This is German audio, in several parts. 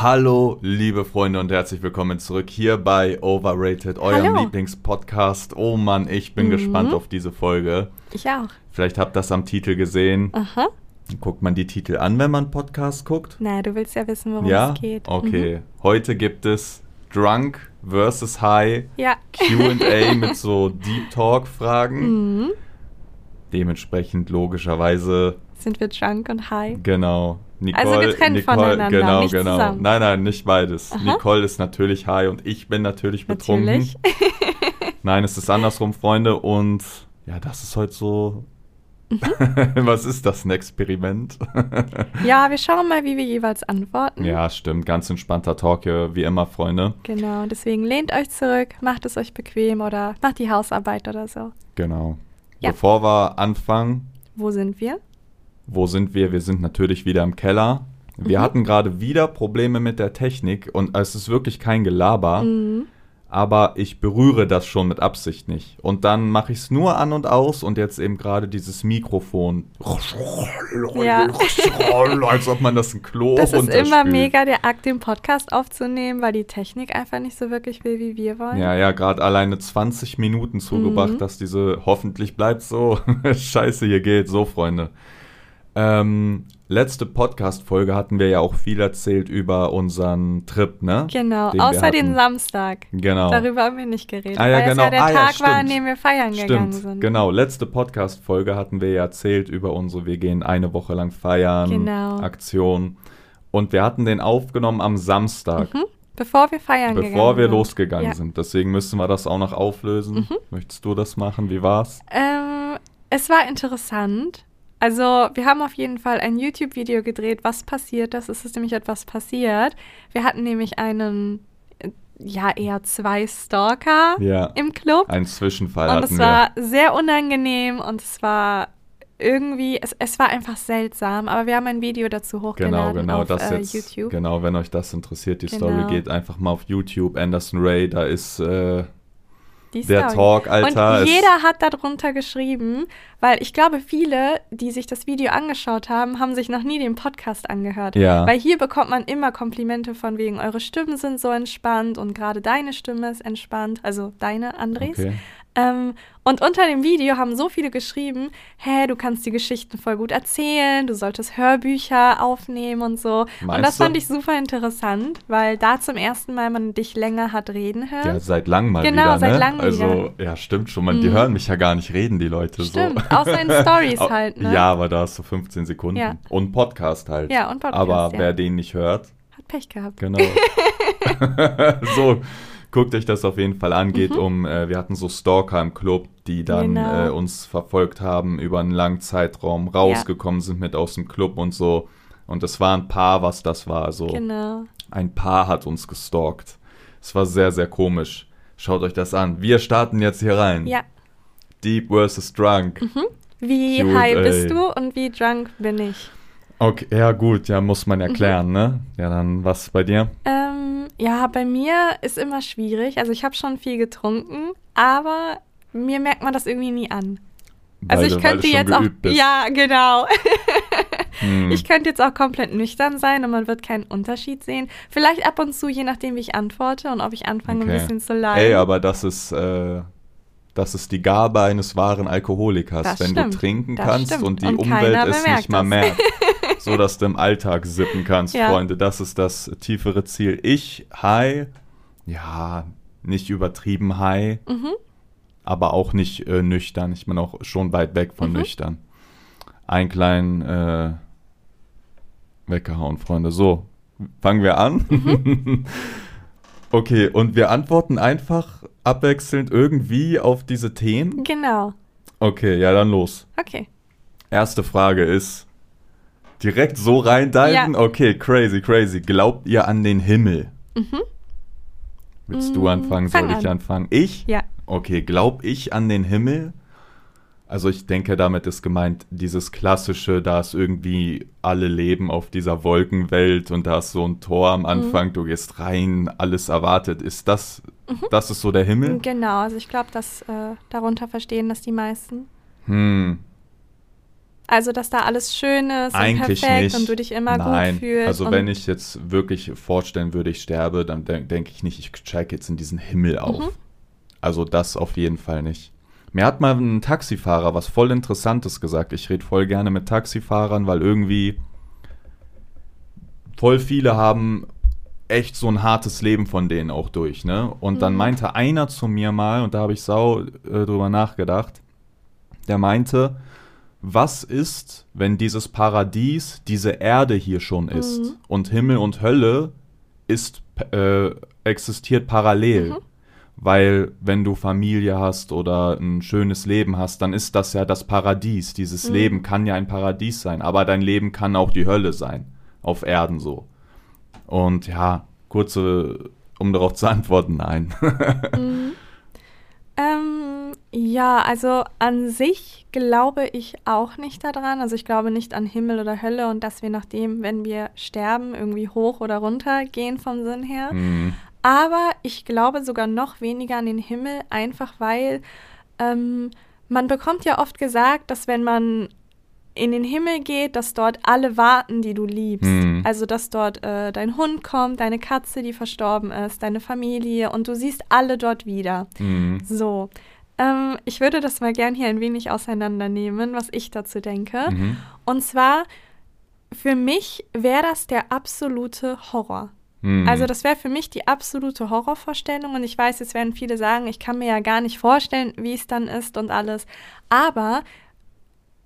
Hallo, liebe Freunde und herzlich willkommen zurück hier bei Overrated, eurem Hallo. Lieblingspodcast. Oh Mann, ich bin Mhm. gespannt auf diese Folge. Ich auch. Vielleicht habt ihr das am Titel gesehen. Aha. Guckt man die Titel an, wenn man Podcast guckt? Na, du willst ja wissen, worum ja? es geht. Okay. Mhm. Heute gibt es Drunk versus High Ja. QA mit so Deep Talk-Fragen. Mhm. Dementsprechend logischerweise, Sind wir drunk und high? genau. Nicole, Also getrennt Nicole, voneinander, genau, nicht genau. zusammen. Nein, nein, nicht beides. Aha. Nicole ist natürlich high und ich bin natürlich betrunken. Natürlich. Nein, es ist andersrum, Freunde. Und ja, das ist heute so. Mhm. Was ist das, ein Experiment? ja, wir schauen mal, wie wir jeweils antworten. ja, stimmt. Ganz entspannter Talk hier, wie immer, Freunde. Genau, deswegen lehnt euch zurück, macht es euch bequem oder macht die Hausarbeit oder so. Genau. Ja. Bevor wir anfangen, Wo sind wir? Wo sind wir? Wir sind natürlich wieder im Keller. Wir Mhm. hatten gerade wieder Probleme mit der Technik und es ist wirklich kein Gelaber, Mhm. aber ich berühre das schon mit Absicht nicht. Und dann mache ich es nur an und aus und jetzt eben gerade dieses Mikrofon. Ja. Als ob man das ein Klo Das ist immer mega der Akt, den Podcast aufzunehmen, weil die Technik einfach nicht so wirklich will, wie wir wollen. Ja, ja, gerade alleine 20 Minuten zugebracht, Mhm. dass diese hoffentlich bleibt so Scheiße hier geht. So, Freunde. Ähm, letzte Podcast-Folge hatten wir ja auch viel erzählt über unseren Trip, ne? Genau, Den außer den. Samstag. Genau. Darüber haben wir nicht geredet, Ah, ja, weil genau. es ja der Ah, ja, Tag war, an dem wir feiern gegangen Stimmt, sind. genau. Letzte Podcast-Folge hatten wir ja erzählt über unsere Wir gehen eine Woche lang feiern Genau. Aktion. Und wir hatten den aufgenommen am Samstag, Mhm. Bevor wir feiern gegangen bevor wir sind. losgegangen Ja. sind. Deswegen müssen wir das auch noch auflösen. Mhm. Möchtest du das machen? Wie war's? Ähm, es war interessant. Also, wir haben auf jeden Fall ein YouTube-Video gedreht, was passiert ist. Es ist nämlich etwas passiert. Wir hatten nämlich einen, äh, ja, eher zwei Stalker Ja. im Club. Ein Zwischenfall und es war sehr unangenehm und es war irgendwie, es, es war einfach seltsam. Aber wir haben ein Video dazu Genau, hochgeladen genau, auf das äh, jetzt. YouTube. Genau, wenn euch das interessiert, die Genau. Story geht einfach mal auf YouTube. Anderson Ray, da ist äh, Die der Story. Talk, Alter. Und jeder hat darunter geschrieben, weil ich glaube, viele, die sich das Video angeschaut haben, haben sich noch nie den Podcast angehört. Ja. Weil hier bekommt man immer Komplimente von wegen, eure Stimmen sind so entspannt und gerade deine Stimme ist entspannt. Also deine, Andres. Okay. Ähm, und unter dem Video haben so viele geschrieben, hä, du kannst die Geschichten voll gut erzählen, du solltest Hörbücher aufnehmen und so. und Meinst das du? fand ich super interessant, weil da zum ersten Mal man dich länger hat reden hören. Ja, seit langem mal Genau, wieder, seit ne? langem also, ja, stimmt schon. Man, Die Mhm. hören mich ja gar nicht reden, die Leute. Stimmt, so. außer in Stories halt, ne? Ja, aber da hast du 15 Sekunden. Ja. Und Podcast halt. Ja, und Podcast, Aber ja. wer den nicht hört, Hat Pech gehabt. genau. so, guckt euch das auf jeden Fall an. Geht Mhm. um, äh, wir hatten so Stalker im Club, die dann Genau. äh, uns verfolgt haben, über einen langen Zeitraum rausgekommen sind mit aus dem Club und so. Und es war ein Paar, was das war. Also Genau. ein Paar hat uns gestalkt. Es war sehr, sehr komisch. Schaut euch das an. Wir starten jetzt hier rein. Ja. Deep versus Drunk. Wie Cute, high ey. bist du und wie drunk bin ich? Okay, ja gut, ja, muss man Mhm. erklären, ne? Ja, dann was bei dir? Ähm, ja, bei mir ist immer schwierig. Also ich habe schon viel getrunken, aber mir merkt man das irgendwie nie an. Also Weil ich du- könnte jetzt auch, bist. ja, genau. Hm. Ich könnte jetzt auch komplett nüchtern sein und man wird keinen Unterschied sehen. Vielleicht ab und zu, je nachdem, wie ich antworte und ob ich anfange, Okay. ein bisschen zu leiden. Ey, aber das ist, äh, das ist die Gabe eines wahren Alkoholikers, Das wenn stimmt, du trinken kannst stimmt. und die Und Umwelt es nicht mal merkt. so dass du im Alltag sippen kannst, Ja. Freunde. Das ist das tiefere Ziel. Ich, high, ja, nicht übertrieben high, Mhm. aber auch nicht äh, nüchtern. Ich bin auch schon weit weg von Mhm. nüchtern. Ein kleinen äh, weggehauen, Freunde. So, fangen wir an. Mhm. okay, und wir antworten einfach abwechselnd irgendwie auf diese Themen. Genau. Okay, ja, dann los. Okay. Erste Frage ist direkt so reindiven. Ja. Okay, crazy, crazy. Glaubt ihr an den Himmel? Willst du Mm, anfangen? Soll fang ich an. anfangen? Ich? Ja. Okay, glaub ich an den Himmel? Also ich denke, damit ist gemeint dieses klassische, da ist irgendwie alle leben auf dieser Wolkenwelt und da ist so ein Tor am Anfang, du gehst rein, alles erwartet. Ist das, das ist so der Himmel? Genau, also ich glaube, dass äh, darunter verstehen das die meisten. Hm, Also, dass da alles schön ist Eigentlich und perfekt nicht. und du dich immer Nein. gut fühlst. Also wenn ich jetzt wirklich vorstellen würde, ich sterbe, dann de denke ich nicht, ich check jetzt in diesen Himmel auf. Mhm. Also das auf jeden Fall nicht. Mir hat mal ein Taxifahrer was voll Interessantes gesagt. Ich rede voll gerne mit Taxifahrern, weil irgendwie voll viele haben echt so ein hartes Leben von denen auch durch, ne? Und dann Mhm. meinte einer zu mir mal, und da habe ich sau äh, drüber nachgedacht, der meinte, was ist, wenn dieses Paradies diese Erde hier schon ist Mhm. und Himmel und Hölle ist, äh, existiert parallel? Mhm. Weil wenn du Familie hast oder ein schönes Leben hast, dann ist das ja das Paradies. Dieses Mhm. Leben kann ja ein Paradies sein, aber dein Leben kann auch die Hölle sein. Auf Erden so. Und ja, kurze, um darauf zu antworten, nein. Mhm. Ja, also an sich glaube ich auch nicht daran. Also ich glaube nicht an Himmel oder Hölle und dass wir nachdem, wenn wir sterben, irgendwie hoch oder runter gehen vom Sinn her. Hm, Aber ich glaube sogar noch weniger an den Himmel, einfach weil ähm, man bekommt ja oft gesagt, dass wenn man in den Himmel geht, dass dort alle warten, die du liebst. Mhm. Also dass dort äh, dein Hund kommt, deine Katze, die verstorben ist, deine Familie und du siehst alle dort wieder. hm, So. Ähm, ich würde das mal gern hier ein wenig auseinandernehmen, was ich dazu denke. mhm. Und zwar, für mich wäre das der absolute Horror. Hm. Also das wäre für mich die absolute Horrorvorstellung und ich weiß, jetzt werden viele sagen, ich kann mir ja gar nicht vorstellen, wie es dann ist und alles. Aber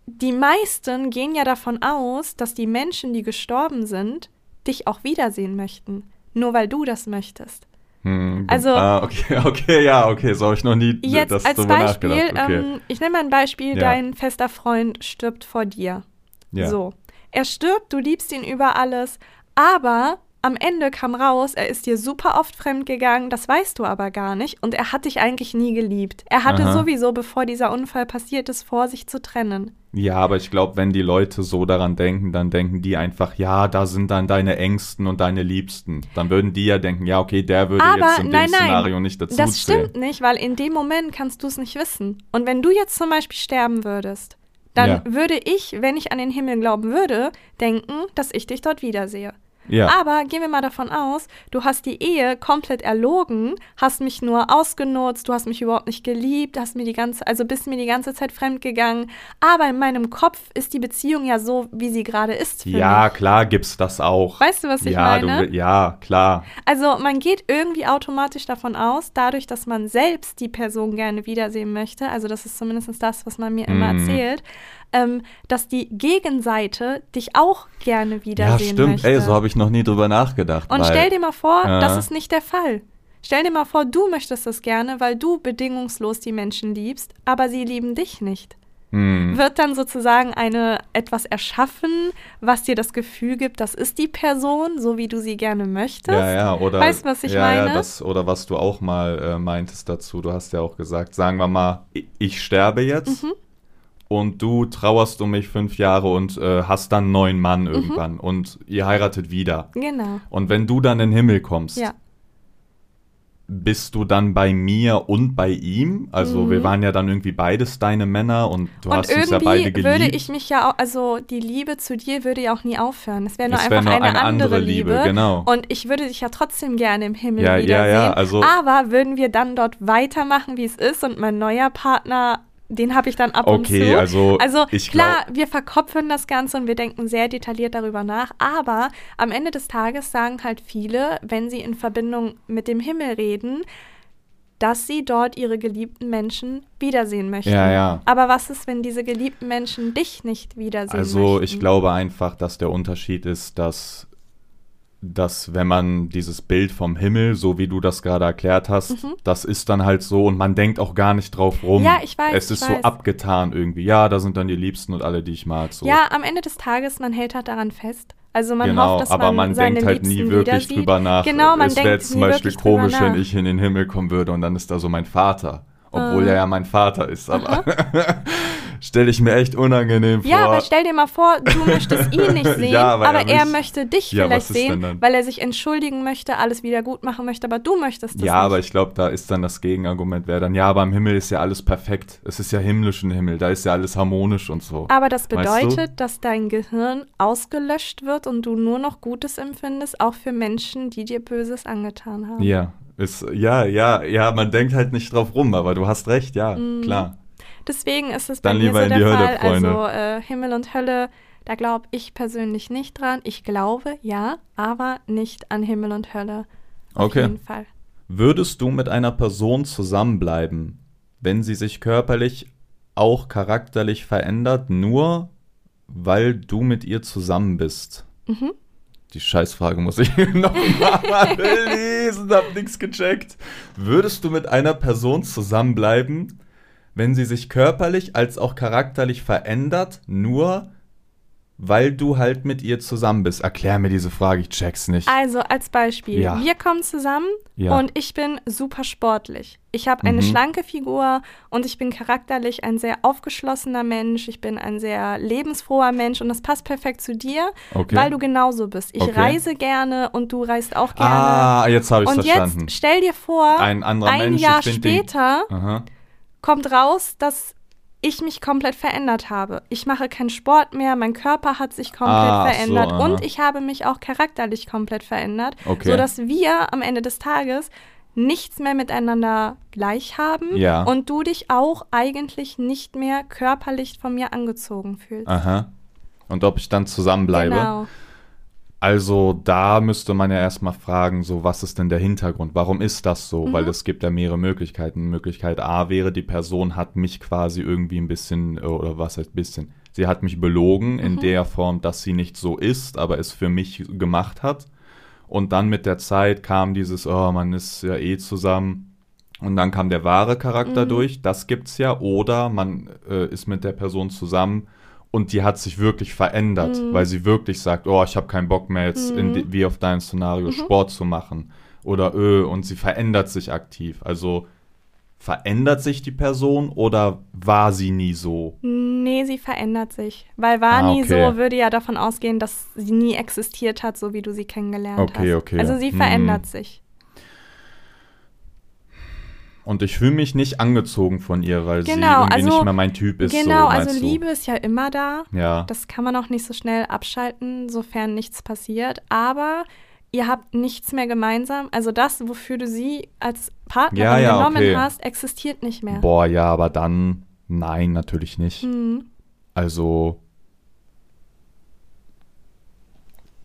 die meisten gehen ja davon aus, dass die Menschen, die gestorben sind, dich auch wiedersehen möchten. Nur weil du das möchtest. Hm, Also- ah, okay, okay, ja, okay, so habe ich noch nie Jetzt das als Beispiel, nachgedacht. Okay. ähm, ich nehme mal ein Beispiel, Ja. dein fester Freund stirbt vor dir. ja. So. Er stirbt, du liebst ihn über alles, aber am Ende kam raus, er ist dir super oft fremdgegangen, das weißt du aber gar nicht und er hat dich eigentlich nie geliebt. Er hatte Aha. sowieso, bevor dieser Unfall passiert ist, vor, sich zu trennen. Ja, aber ich glaube, wenn die Leute so daran denken, dann denken die einfach, ja, da sind dann deine Ängsten und deine Liebsten. Dann würden die ja denken, ja, okay, der würde Aber jetzt in nein, dem nein, Szenario nicht dazu Das zählen. stimmt nicht, weil in dem Moment kannst du es nicht wissen. Und wenn du jetzt zum Beispiel sterben würdest, dann Ja. würde ich, wenn ich an den Himmel glauben würde, denken, dass ich dich dort wiedersehe. Ja, Aber gehen wir mal davon aus, du hast die Ehe komplett erlogen, hast mich nur ausgenutzt, du hast mich überhaupt nicht geliebt, hast mir die ganze, also bist mir die ganze Zeit fremdgegangen. Aber in meinem Kopf ist die Beziehung ja so, wie sie gerade ist. Ja, mich. klar gibt's das auch. Weißt du, was ich ja, meine? Du, ja, klar. Also man geht irgendwie automatisch davon aus, dadurch, dass man selbst die Person gerne wiedersehen möchte, also das ist zumindest das, was man mir immer Mhm. erzählt, ähm, dass die Gegenseite dich auch gerne Ja, wiedersehen stimmt. möchte. Ey, so habe ich noch nie drüber nachgedacht. Und weil, stell dir mal vor, Ja. das ist nicht der Fall. Stell dir mal vor, du möchtest das gerne, weil du bedingungslos die Menschen liebst, aber sie lieben dich nicht. Hm, Wird dann sozusagen eine etwas erschaffen, was dir das Gefühl gibt, das ist die Person, so wie du sie gerne möchtest? ja, ja, oder. Weißt du, was ich ja, meine? Ja, das, oder was du auch mal äh, meintest dazu. Du hast ja auch gesagt, sagen wir mal, ich, ich sterbe jetzt Mhm. Und du trauerst um mich fünf Jahre und äh, hast dann einen neuen Mhm. Mann irgendwann und ihr heiratet wieder. Genau. Und wenn du dann in den Himmel kommst, Ja. bist du dann bei mir und bei ihm? Also Mhm. wir waren ja dann irgendwie beides deine Männer und du Und hast uns ja beide geliebt. würde ich mich ja auch, also die Liebe zu dir würde ja auch nie aufhören. Es wäre nur Es einfach wär nur eine, eine andere Liebe. Liebe, genau. Und ich würde dich ja trotzdem gerne im Himmel Ja, ja, wiedersehen. ja, also- Aber würden wir dann dort weitermachen, wie es ist und mein neuer Partner, den habe ich dann ab und zu. Okay, also Also klar, wir verkopfen das Ganze und wir denken sehr detailliert darüber nach, aber am Ende des Tages sagen halt viele, wenn sie in Verbindung mit dem Himmel reden, dass sie dort ihre geliebten Menschen wiedersehen möchten. Ja, ja. Aber was ist, wenn diese geliebten Menschen dich nicht wiedersehen Also möchten? ich glaube einfach, dass der Unterschied ist, dass, dass wenn man dieses Bild vom Himmel, so wie du das gerade erklärt hast, das ist dann halt so und man denkt auch gar nicht drauf rum. Mhm. Ja, ich weiß, Es ist so weiß. abgetan irgendwie. Ja, da sind dann die Liebsten und alle, die ich mag. So. Ja, am Ende des Tages, man hält halt daran fest. Also man genau, hofft, dass aber man, man seine denkt halt nie wirklich drüber nach. Genau, man es wäre denkt jetzt zum Beispiel komisch, wenn ich in den Himmel kommen würde und dann ist da so mein Vater. Obwohl Ah. er ja mein Vater ist, aber Stell ich mir echt unangenehm vor. Ja, aber stell dir mal vor, du möchtest ihn nicht sehen, Ja, aber aber, er er, möchte dich Ja, vielleicht sehen, weil er sich entschuldigen möchte, alles wieder gut machen möchte, aber du möchtest das Ja, nicht. aber ich glaube, da ist dann das Gegenargument, wäre dann, ja, aber im Himmel ist ja alles perfekt. Es ist ja himmlischen Himmel, da ist ja alles harmonisch und so. Aber das Weißt du? bedeutet, dass dein Gehirn ausgelöscht wird und du nur noch Gutes empfindest, auch für Menschen, die dir Böses angetan haben. Ja, ist, ja, ja, ja, man denkt halt nicht drauf rum, aber du hast recht, ja, Mhm. klar. Deswegen ist es Dann bei mir lieber so in der die Hölle, Fall. Freunde. Also äh, Himmel und Hölle, da glaube ich persönlich nicht dran. Ich glaube, ja, aber nicht an Himmel und Hölle. Auf Okay. jeden Fall. Würdest du mit einer Person zusammenbleiben, wenn sie sich körperlich auch charakterlich verändert, nur weil du mit ihr zusammen bist? Mhm. Die Scheißfrage muss ich nochmal lesen, hab nix gecheckt. Würdest du mit einer Person zusammenbleiben, wenn sie sich körperlich als auch charakterlich verändert, nur weil du halt mit ihr zusammen bist? Erklär mir diese Frage, ich check's nicht. Also als Beispiel, Ja. wir kommen zusammen Ja. und ich bin super sportlich. Ich habe eine Mhm. schlanke Figur und ich bin charakterlich ein sehr aufgeschlossener Mensch. Ich bin ein sehr lebensfroher Mensch und das passt perfekt zu dir, Okay. weil du genauso bist. Ich Okay. reise gerne und du reist auch gerne. ah, jetzt habe ich und verstanden. jetzt stell dir vor, Ein anderer ein Mensch, Jahr später kommt raus, dass ich mich komplett verändert habe. Ich mache keinen Sport mehr, mein Körper hat sich komplett Ah, so, verändert aha. und ich habe mich auch charakterlich komplett verändert, Okay. sodass wir am Ende des Tages nichts mehr miteinander gleich haben Ja. und du dich auch eigentlich nicht mehr körperlich von mir angezogen fühlst. Aha. Und ob ich dann zusammenbleibe? Genau. Also da müsste man ja erstmal fragen, so was ist denn der Hintergrund? Warum ist das so? Mhm. Weil es gibt ja mehrere Möglichkeiten. Möglichkeit A wäre, die Person hat mich quasi irgendwie ein bisschen, äh, oder was heißt bisschen, sie hat mich belogen in Mhm. der Form, dass sie nicht so ist, aber es für mich gemacht hat. Und dann mit der Zeit kam dieses, oh, man ist ja eh zusammen. Und dann kam der wahre Charakter Mhm. durch, das gibt's ja. Oder man äh, ist mit der Person zusammen und die hat sich wirklich verändert, Mhm. weil sie wirklich sagt, oh, ich habe keinen Bock mehr jetzt in Mhm. die, wie auf deinem Szenario Sport zu machen. Oder öh, und sie verändert sich aktiv. Also verändert sich die Person oder war sie nie so? Nee, sie verändert sich. Weil war Ah, nie okay. so, würde ja davon ausgehen, dass sie nie existiert hat, so wie du sie kennengelernt Okay, hast. okay. Also sie Hm. verändert sich. Und ich fühle mich nicht angezogen von ihr, weil sie Genau, irgendwie also- nicht mehr mein Typ ist. genau, so, also du? Liebe ist ja immer da. Ja. Das kann man auch nicht so schnell abschalten, sofern nichts passiert. Aber ihr habt nichts mehr gemeinsam. Also das, wofür du sie als Partnerin Ja, ja, genommen okay. hast, existiert nicht mehr. Boah, ja, aber dann, nein, natürlich nicht. Hm. Also,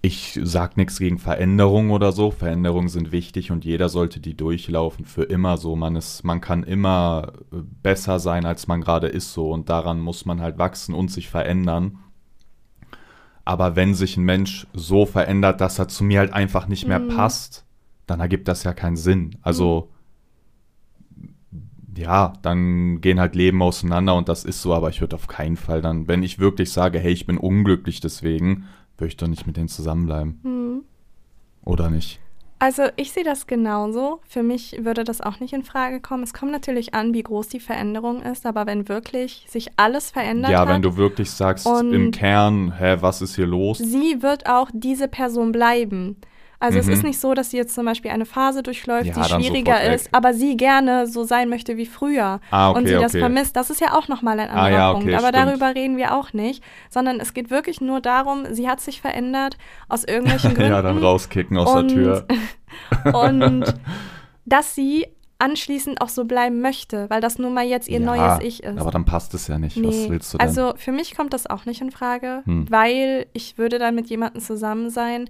ich sag nichts gegen Veränderungen oder so. Veränderungen sind wichtig und jeder sollte die durchlaufen für immer so. Man ist, man kann immer äh, besser sein, als man gerade ist so und daran muss man halt wachsen und sich verändern. Aber wenn sich ein Mensch so verändert, dass er zu mir halt einfach nicht mehr Mhm. passt, dann ergibt das ja keinen Sinn. Also, ja, dann gehen halt Leben auseinander und das ist so, aber ich würde auf keinen Fall dann, wenn ich wirklich sage, hey, ich bin unglücklich deswegen, würde ich doch nicht mit denen zusammenbleiben. Hm. Oder nicht? Also ich sehe das genauso. Für mich würde das auch nicht in Frage kommen. Es kommt natürlich an, wie groß die Veränderung ist, aber wenn wirklich sich alles verändert ja, wenn du wirklich sagst, im Kern, hä, was ist hier los? sie wird auch diese Person bleiben. Also es Mhm. ist nicht so, dass sie jetzt zum Beispiel eine Phase durchläuft, Ja, die schwieriger ist, aber sie gerne so sein möchte wie früher Ah, okay, und sie das okay. vermisst. Das ist ja auch nochmal ein Ah, anderer ja, Punkt. okay, Aber stimmt. darüber reden wir auch nicht, sondern es geht wirklich nur darum, sie hat sich verändert aus irgendwelchen Gründen. ja, dann rauskicken aus Und- der Tür. und dass sie anschließend auch so bleiben möchte, weil das nun mal jetzt ihr ja, neues Ich ist. Aber dann passt es ja nicht. Was Nee, willst du denn? also für mich kommt das auch nicht in Frage, Hm. weil ich würde dann mit jemandem zusammen sein,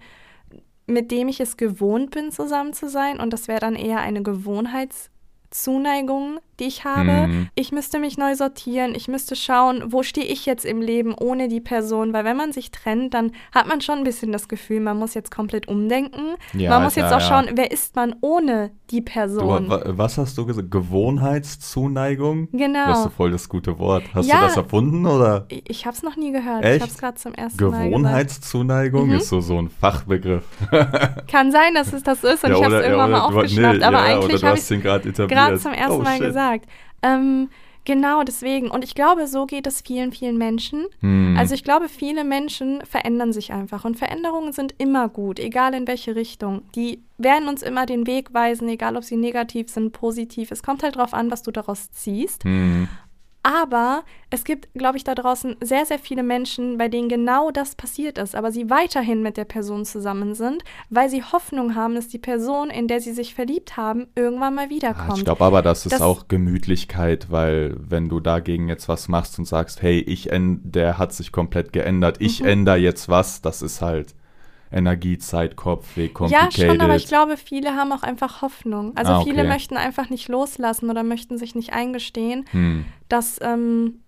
mit dem ich es gewohnt bin, zusammen zu sein. Und das wäre dann eher eine Gewohnheitszuneigung, die ich habe. Mhm. Ich müsste mich neu sortieren. Ich müsste schauen, wo stehe ich jetzt im Leben ohne die Person. Weil wenn man sich trennt, dann hat man schon ein bisschen das Gefühl, man muss jetzt komplett umdenken. Ja, man muss jetzt auch ja. schauen, wer ist man ohne die Du, Person. wa- was hast du gesagt? Gewohnheitszuneigung? Genau. Das ist voll das gute Wort. Hast Ja. du das erfunden oder? Ich, habe es noch nie gehört. Echt? Ich habe es gerade zum ersten Mal gesagt. Gewohnheitszuneigung Mhm. ist so, so ein Fachbegriff. Kann sein, dass es das ist und ich habe es irgendwann mal du- aufgeschnappt, nee, aber eigentlich du habe ich ihn gerade zum ersten Oh, Mal shit. Gesagt. Ähm, Genau, deswegen. Und ich glaube, so geht es vielen, vielen Menschen. Hm. Also ich glaube, viele Menschen verändern sich einfach. Und Veränderungen sind immer gut, egal in welche Richtung. Die werden uns immer den Weg weisen, egal ob sie negativ sind, positiv. Es kommt halt darauf an, was du daraus ziehst. Hm. Aber es gibt, glaube ich, da draußen sehr, sehr viele Menschen, bei denen genau das passiert ist, aber sie weiterhin mit der Person zusammen sind, weil sie Hoffnung haben, dass die Person, in der sie sich verliebt haben, irgendwann mal Ja, wiederkommt. ich glaube aber, das ist Das- auch Gemütlichkeit, weil wenn du dagegen jetzt was machst und sagst, hey, ich der hat sich komplett geändert, ich Mhm. ändere jetzt was, das ist halt Energie, Zeit, Kopfweg, Ja, complicated. schon, aber ich glaube, viele haben auch einfach Hoffnung. Also Ah, viele okay. möchten einfach nicht loslassen oder möchten sich nicht eingestehen, Hm. dass ähm,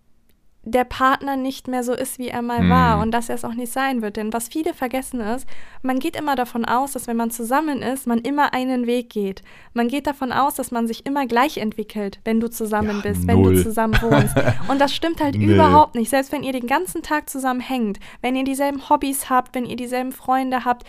der Partner nicht mehr so ist, wie er mal Hm. war und dass er es auch nicht sein wird. Denn was viele vergessen ist, man geht immer davon aus, dass wenn man zusammen ist, man immer einen Weg geht. Man geht davon aus, dass man sich immer gleich entwickelt, wenn du zusammen Ja, bist, wenn null. du zusammen wohnst. Und das stimmt halt Nee. überhaupt nicht. Selbst wenn ihr den ganzen Tag zusammen hängt, wenn ihr dieselben Hobbys habt, wenn ihr dieselben Freunde habt,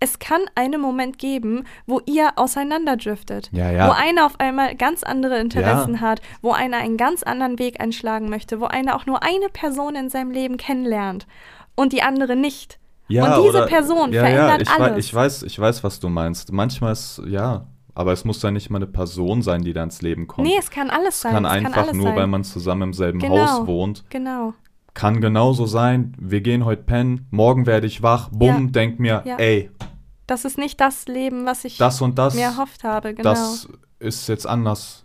es kann einen Moment geben, wo ihr auseinanderdriftet. Ja, ja. Wo einer auf einmal ganz andere Interessen Ja. hat, wo einer einen ganz anderen Weg einschlagen möchte, wo einer auch nur eine Person in seinem Leben kennenlernt und die andere nicht. Ja, und diese oder- Person ja, verändert ja, ich alles. ich weiß, ich weiß, was du meinst. Manchmal ist, ja, aber es muss ja nicht mal eine Person sein, die da ins Leben kommt. Nee, es kann alles es sein. kann es einfach kann nur, sein. weil man zusammen im selben Genau. Haus wohnt. Genau. Kann genauso sein, wir gehen heute pennen, morgen werde ich wach, bumm, Ja. denk mir, Ja. ey, Das ist nicht das Leben, was ich das und das, mir erhofft habe. Genau. das ist jetzt anders.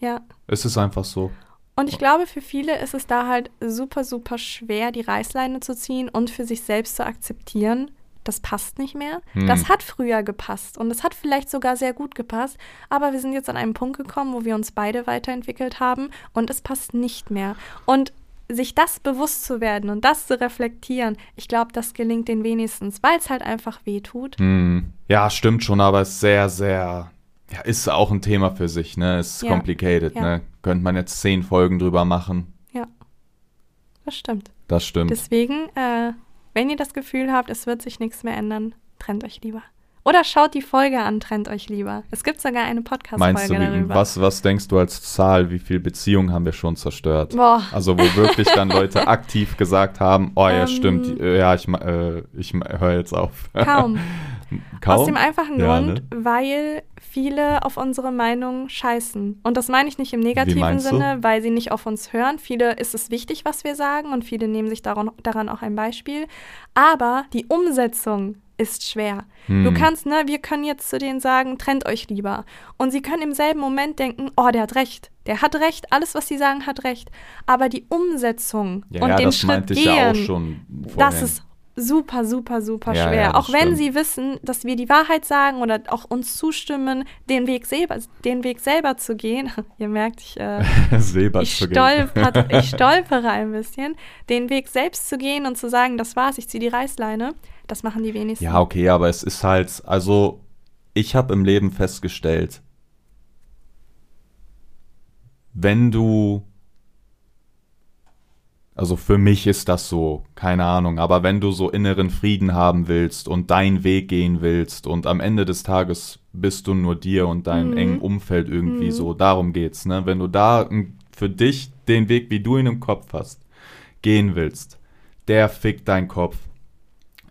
ja. Es ist einfach so. Und ich glaube, für viele ist es da halt super, super schwer, die Reißleine zu ziehen und für sich selbst zu akzeptieren, das passt nicht mehr. Hm. Das hat früher gepasst und es hat vielleicht sogar sehr gut gepasst, aber wir sind jetzt an einen Punkt gekommen, wo wir uns beide weiterentwickelt haben und es passt nicht mehr. Und sich das bewusst zu werden und das zu reflektieren, ich glaube, das gelingt den wenigstens, weil es halt einfach weh tut. Hm. Ja, stimmt schon, aber es ist sehr, sehr, ja, ist auch ein Thema für sich, ne? Ist Ja. complicated, Ja. ne? Könnte man jetzt zehn Folgen drüber machen. Ja, das stimmt. Das stimmt. Deswegen, äh, wenn ihr das Gefühl habt, es wird sich nichts mehr ändern, trennt euch lieber. Oder schaut die Folge an, trennt euch lieber. Es gibt sogar eine Meinst du, Podcast-Folge darüber. was, was denkst du als Zahl, wie viele Beziehungen haben wir schon zerstört? Boah, Also wo wirklich dann Leute aktiv gesagt haben, oh ja, Ähm. stimmt, äh, ja, ich, äh, ich höre jetzt auf. kaum. Kaum? Aus dem einfachen Ja, Grund, ne? weil viele auf unsere Meinung scheißen. Und das meine ich nicht im negativen meinst du? Sinne, weil sie nicht auf uns hören. Viele ist es wichtig, was wir sagen und viele nehmen sich daran, daran auch ein Beispiel. Aber die Umsetzung ist schwer. Du Hm. kannst, ne, wir können jetzt zu denen sagen, trennt euch lieber. Und sie können im selben Moment denken, oh, der hat recht. Der hat recht, alles, was sie sagen, hat recht. Aber die Umsetzung Ja, und ja, den das Schritt meinte ich gehen, ja auch schon das ist super, super, super Ja, schwer. ja, auch wenn stimmt. sie wissen, dass wir die Wahrheit sagen oder auch uns zustimmen, den Weg selber, den Weg selber zu gehen. Ihr merkt, ich, äh, ich, stolper, ich stolpere ein bisschen. Den Weg selbst zu gehen und zu sagen, das war's, ich ziehe die Reißleine, das machen die wenigsten. Ja, okay, aber es ist halt, also ich habe im Leben festgestellt, wenn du, also für mich ist das so, keine Ahnung, aber wenn du so inneren Frieden haben willst und deinen Weg gehen willst und am Ende des Tages bist du nur dir und deinem Mhm. engen Umfeld irgendwie Mhm. so, darum geht's, ne? Wenn du da für dich den Weg, wie du ihn im Kopf hast, gehen willst, der fickt deinen Kopf.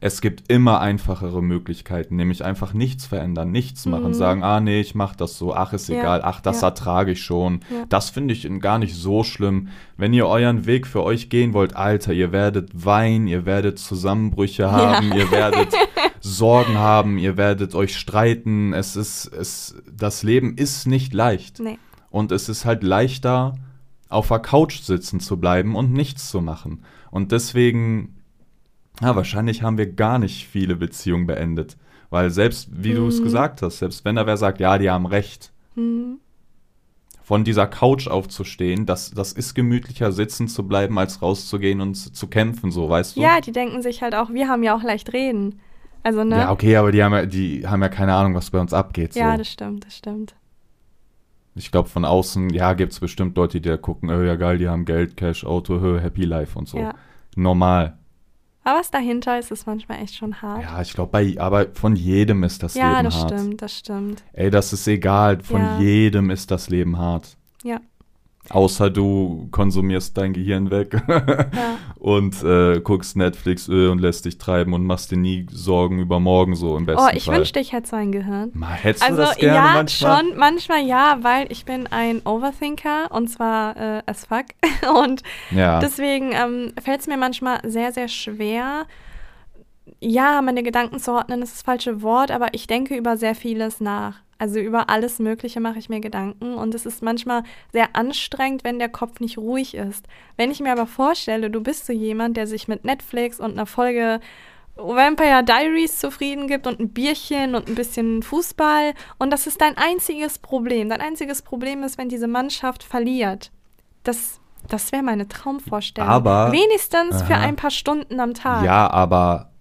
Es gibt immer einfachere Möglichkeiten, nämlich einfach nichts verändern, nichts machen, Mhm. sagen, ah nee, ich mach das so, ach ist Ja, egal, ach das ja. ertrage ich schon. Ja. Das finde ich gar nicht so schlimm. Wenn ihr euren Weg für euch gehen wollt, Alter, ihr werdet weinen, ihr werdet Zusammenbrüche haben, ihr werdet Sorgen haben, ihr werdet euch streiten. Es ist, es, das Leben ist nicht leicht. Nee. Und es ist halt leichter, auf der Couch sitzen zu bleiben und nichts zu machen. Und deswegen, ja, wahrscheinlich haben wir gar nicht viele Beziehungen beendet. Weil selbst, wie du es Mhm. gesagt hast, selbst wenn da wer sagt, ja, die haben recht, Mhm. von dieser Couch aufzustehen, das, das ist gemütlicher sitzen zu bleiben, als rauszugehen und zu kämpfen, so, weißt du? Ja, die denken sich halt auch, wir haben ja auch leicht reden. Also, ne? Ja, okay, aber die haben ja, die haben ja keine Ahnung, was bei uns abgeht. So. Ja, das stimmt, das stimmt. Ich glaube, von außen, ja, gibt es bestimmt Leute, die da gucken, oh, ja geil, die haben Geld, Cash, Auto, hö, Happy Life und so. Ja. Normal. Aber was dahinter ist, ist manchmal echt schon hart. Ja, ich glaube, bei, aber von jedem ist das Ja, Leben das hart. stimmt, das stimmt. Ey, das ist egal, von Ja. jedem ist das Leben hart. Ja. Außer du konsumierst dein Gehirn weg ja. und äh, guckst Netflix äh, und lässt dich treiben und machst dir nie Sorgen über morgen so im besten Fall. Oh, ich Fall. wünschte, ich hätte so ein Gehirn. Mal, hättest also, du das gerne ja, manchmal? schon, manchmal ja, weil ich bin ein Overthinker und zwar äh, as fuck. Und Ja. deswegen ähm, fällt es mir manchmal sehr, sehr schwer, ja, meine Gedanken zu ordnen, ist das falsche Wort, aber ich denke über sehr vieles nach. Also über alles Mögliche mache ich mir Gedanken und es ist manchmal sehr anstrengend, wenn der Kopf nicht ruhig ist. Wenn ich mir aber vorstelle, du bist so jemand, der sich mit Netflix und einer Folge Vampire Diaries zufrieden gibt und ein Bierchen und ein bisschen Fußball und das ist dein einziges Problem. Dein einziges Problem ist, wenn diese Mannschaft verliert. Das, das wäre meine Traumvorstellung. Aber- Wenigstens für Aha. ein paar Stunden am Tag. Ja, aber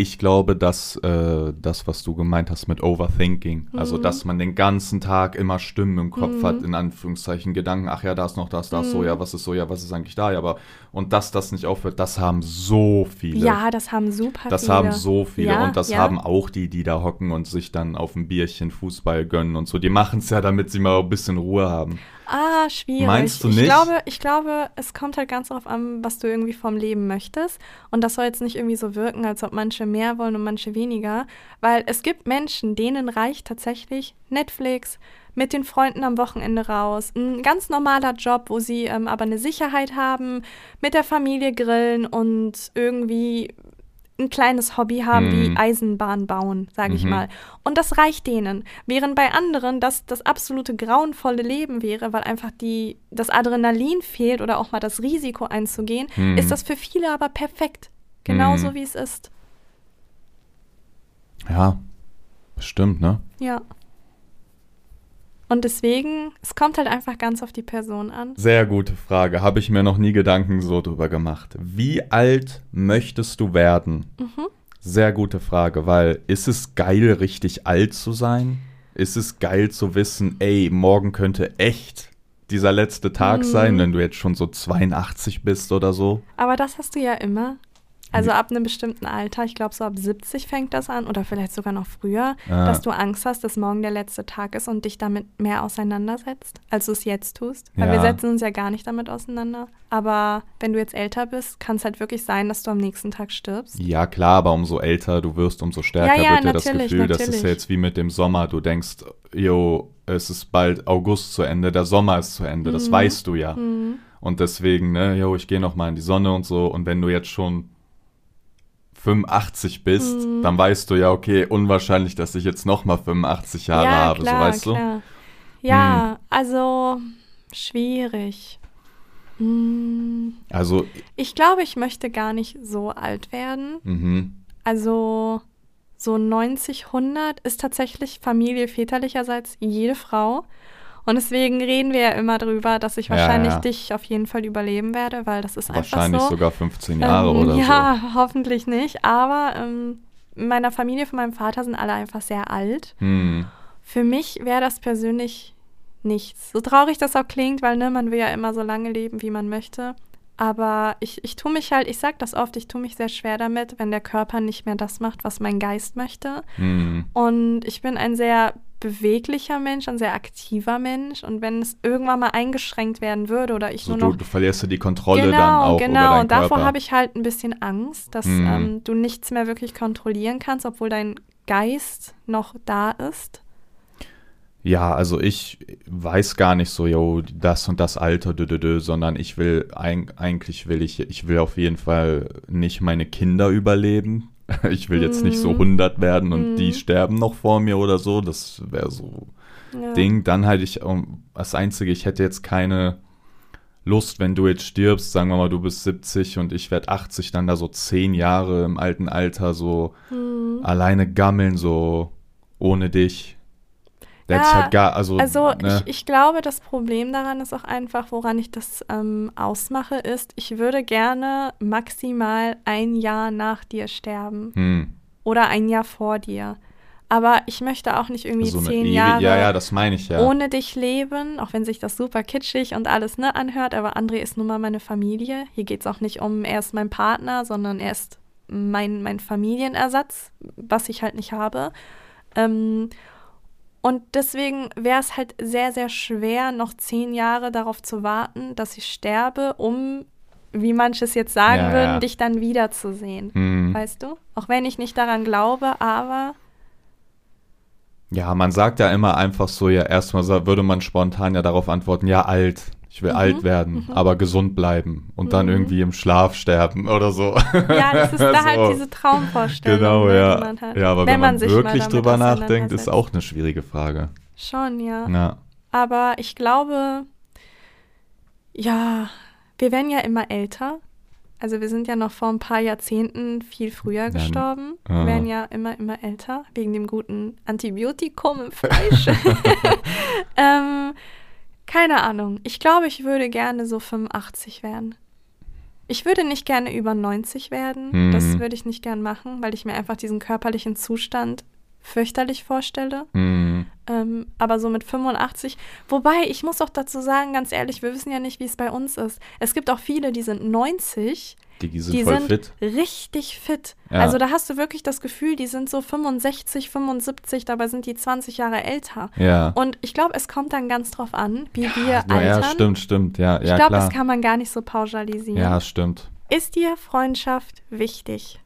ich glaube, dass äh, das, was du gemeint hast mit Overthinking, also Mhm. dass man den ganzen Tag immer Stimmen im Kopf hat, in Anführungszeichen Gedanken, ach ja, da ist noch das, da ist Mhm. so, ja, was ist so, ja, was ist eigentlich da, ja, aber und dass das nicht aufhört, das haben so viele. Ja, das haben super Das viele. haben so viele Ja, und das ja. haben auch die, die da hocken und sich dann auf ein Bierchen Fußball gönnen und so. Die machen es ja, damit sie mal ein bisschen Ruhe haben. Ah, schwierig. Meinst du Ich nicht? glaube, ich glaube, es kommt halt ganz darauf an, was du irgendwie vom Leben möchtest. Und das soll jetzt nicht irgendwie so wirken, als ob manche mehr wollen und manche weniger. Weil es gibt Menschen, denen reicht tatsächlich Netflix, mit den Freunden am Wochenende raus, ein ganz normaler Job, wo sie ähm, aber eine Sicherheit haben, mit der Familie grillen und irgendwie ein kleines Hobby haben Mhm. wie Eisenbahn bauen, sage ich Mhm. mal. Und das reicht denen. Während bei anderen das das absolute grauenvolle Leben wäre, weil einfach die, das Adrenalin fehlt oder auch mal das Risiko einzugehen, Mhm. ist das für viele aber perfekt. Genauso Mhm. wie es ist. Ja, bestimmt, ne? Ja. Und deswegen, es kommt halt einfach ganz auf die Person an. Sehr gute Frage. Habe ich mir noch nie Gedanken so drüber gemacht. Wie alt möchtest du werden? Mhm. Sehr gute Frage, weil ist es geil, richtig alt zu sein? Ist es geil zu wissen, ey, morgen könnte echt dieser letzte Tag Mhm. sein, wenn du jetzt schon so 82 bist oder so? Aber das hast du ja immer. Also ab einem bestimmten Alter, ich glaube so ab 70 fängt das an oder vielleicht sogar noch früher, Ah. dass du Angst hast, dass morgen der letzte Tag ist und dich damit mehr auseinandersetzt, als du es jetzt tust. Weil wir Ja. setzen uns ja gar nicht damit auseinander. Aber wenn du jetzt älter bist, kann es halt wirklich sein, dass du am nächsten Tag stirbst. Ja, klar, aber umso älter du wirst, umso stärker Ja, ja, wird dir das natürlich, Gefühl. Das ist natürlich. ja jetzt wie mit dem Sommer. Du denkst, jo, es ist bald August zu Ende, der Sommer ist zu Ende. Das Mhm. weißt du ja. Mhm. Und deswegen, ne, jo, ich gehe noch mal in die Sonne und so. Und wenn du jetzt schon 85 bist, Mhm. dann weißt du ja, okay, unwahrscheinlich, dass ich jetzt noch mal 85 Jahre ja, habe, klar, so weißt du? klar. Ja, also schwierig. Mm, Also, Ich glaube, ich möchte gar nicht so alt werden. mhm. Also so 90, 100 ist tatsächlich Familie väterlicherseits jede Frau. Und deswegen reden wir ja immer drüber, dass ich Ja, wahrscheinlich ja. dich auf jeden Fall überleben werde, weil das ist wahrscheinlich einfach so. sogar 15 Jahre ähm, oder ja, hoffentlich nicht. Aber ähm, in meiner Familie von meinem Vater sind alle einfach sehr alt. so. Hm. Für mich wäre das persönlich nichts. So traurig das auch klingt, weil ne, man will ja immer so lange leben, wie man möchte. Aber ich, ich tue mich halt, ich sag das oft, ich tue mich sehr schwer damit, wenn der Körper nicht mehr das macht, was mein Geist möchte. Hm. Und ich bin ein sehr beweglicher Mensch, ein sehr aktiver Mensch. Und wenn es irgendwann mal eingeschränkt werden würde oder ich So, nur du, noch du verlierst ja die Kontrolle genau, dann auch genau. deinen und davor habe ich halt ein bisschen Angst, dass Mhm. ähm, du nichts mehr wirklich kontrollieren kannst, obwohl dein Geist noch da ist. Ja, also ich weiß gar nicht so, yo, das und das Alter, dö, dö, dö, sondern ich will, eig- eigentlich will ich, ich will auf jeden Fall nicht meine Kinder überleben. Ich will jetzt nicht so Mhm. 100 werden und Mhm. die sterben noch vor mir oder so. Das wäre so Ja. Ding. Dann halt ich, um, das Einzige, ich hätte jetzt keine Lust, wenn du jetzt stirbst, sagen wir mal, du bist 70 und ich werde 80, dann da so 10 Jahre im alten Alter so Mhm. alleine gammeln, so ohne dich. Ich Ja, halt gar, also, Also ne? ich, ich glaube, das Problem daran ist auch einfach, woran ich das ähm, ausmache, ist, ich würde gerne maximal ein Jahr nach dir sterben hm, oder ein Jahr vor dir. Aber ich möchte auch nicht irgendwie so zehn Jahre Ja, ja, das meine ich ja. ohne dich leben, auch wenn sich das super kitschig und alles ne anhört, aber André ist nun mal meine Familie. Hier geht es auch nicht um, er ist mein Partner, sondern er ist mein, mein Familienersatz, was ich halt nicht habe. Ähm, Und deswegen wäre es halt sehr, sehr schwer, noch zehn Jahre darauf zu warten, dass ich sterbe, um, wie manche es jetzt sagen Ja, würden, ja. dich dann wiederzusehen. Mhm. Weißt du? Auch wenn ich nicht daran glaube, aber Ja, man sagt ja immer einfach so, ja, erstmal würde man spontan ja darauf antworten, ja, alt. Ich will Mhm, alt werden, aber gesund bleiben und dann Mhm. irgendwie im Schlaf sterben oder so. ja, das ist da halt So. diese Traumvorstellung, Genau, ne, ja. die man hat. Ja, aber wenn, man, sich mal wirklich drüber nachdenkt, ist auch eine schwierige Frage. Schon, ja. Ja. Aber ich glaube, ja, wir werden ja immer älter. Also wir sind ja noch vor ein paar Jahrzehnten viel früher gestorben. ah. Wir werden ja immer, immer älter, wegen dem guten Antibiotikum im Fleisch. ähm, keine Ahnung. Ich glaube, ich würde gerne so 85 werden. Ich würde nicht gerne über 90 werden. Hm. Das würde ich nicht gern machen, weil ich mir einfach diesen körperlichen Zustand fürchterlich vorstelle. Mhm. Ähm, aber so mit 85. Wobei, ich muss auch dazu sagen, ganz ehrlich, wir wissen ja nicht, wie es bei uns ist. Es gibt auch viele, die sind 90, Die sind die sind fit. richtig fit. Ja. Also da hast du wirklich das Gefühl, die sind so 65, 75, dabei sind die 20 Jahre älter. Ja. Und ich glaube, es kommt dann ganz drauf an, wie wir ja, altern. ja, stimmt, stimmt. Ja, Ich ja, glaube, klar. das kann man gar nicht so pauschalisieren. ja, stimmt. Ist dir Freundschaft wichtig?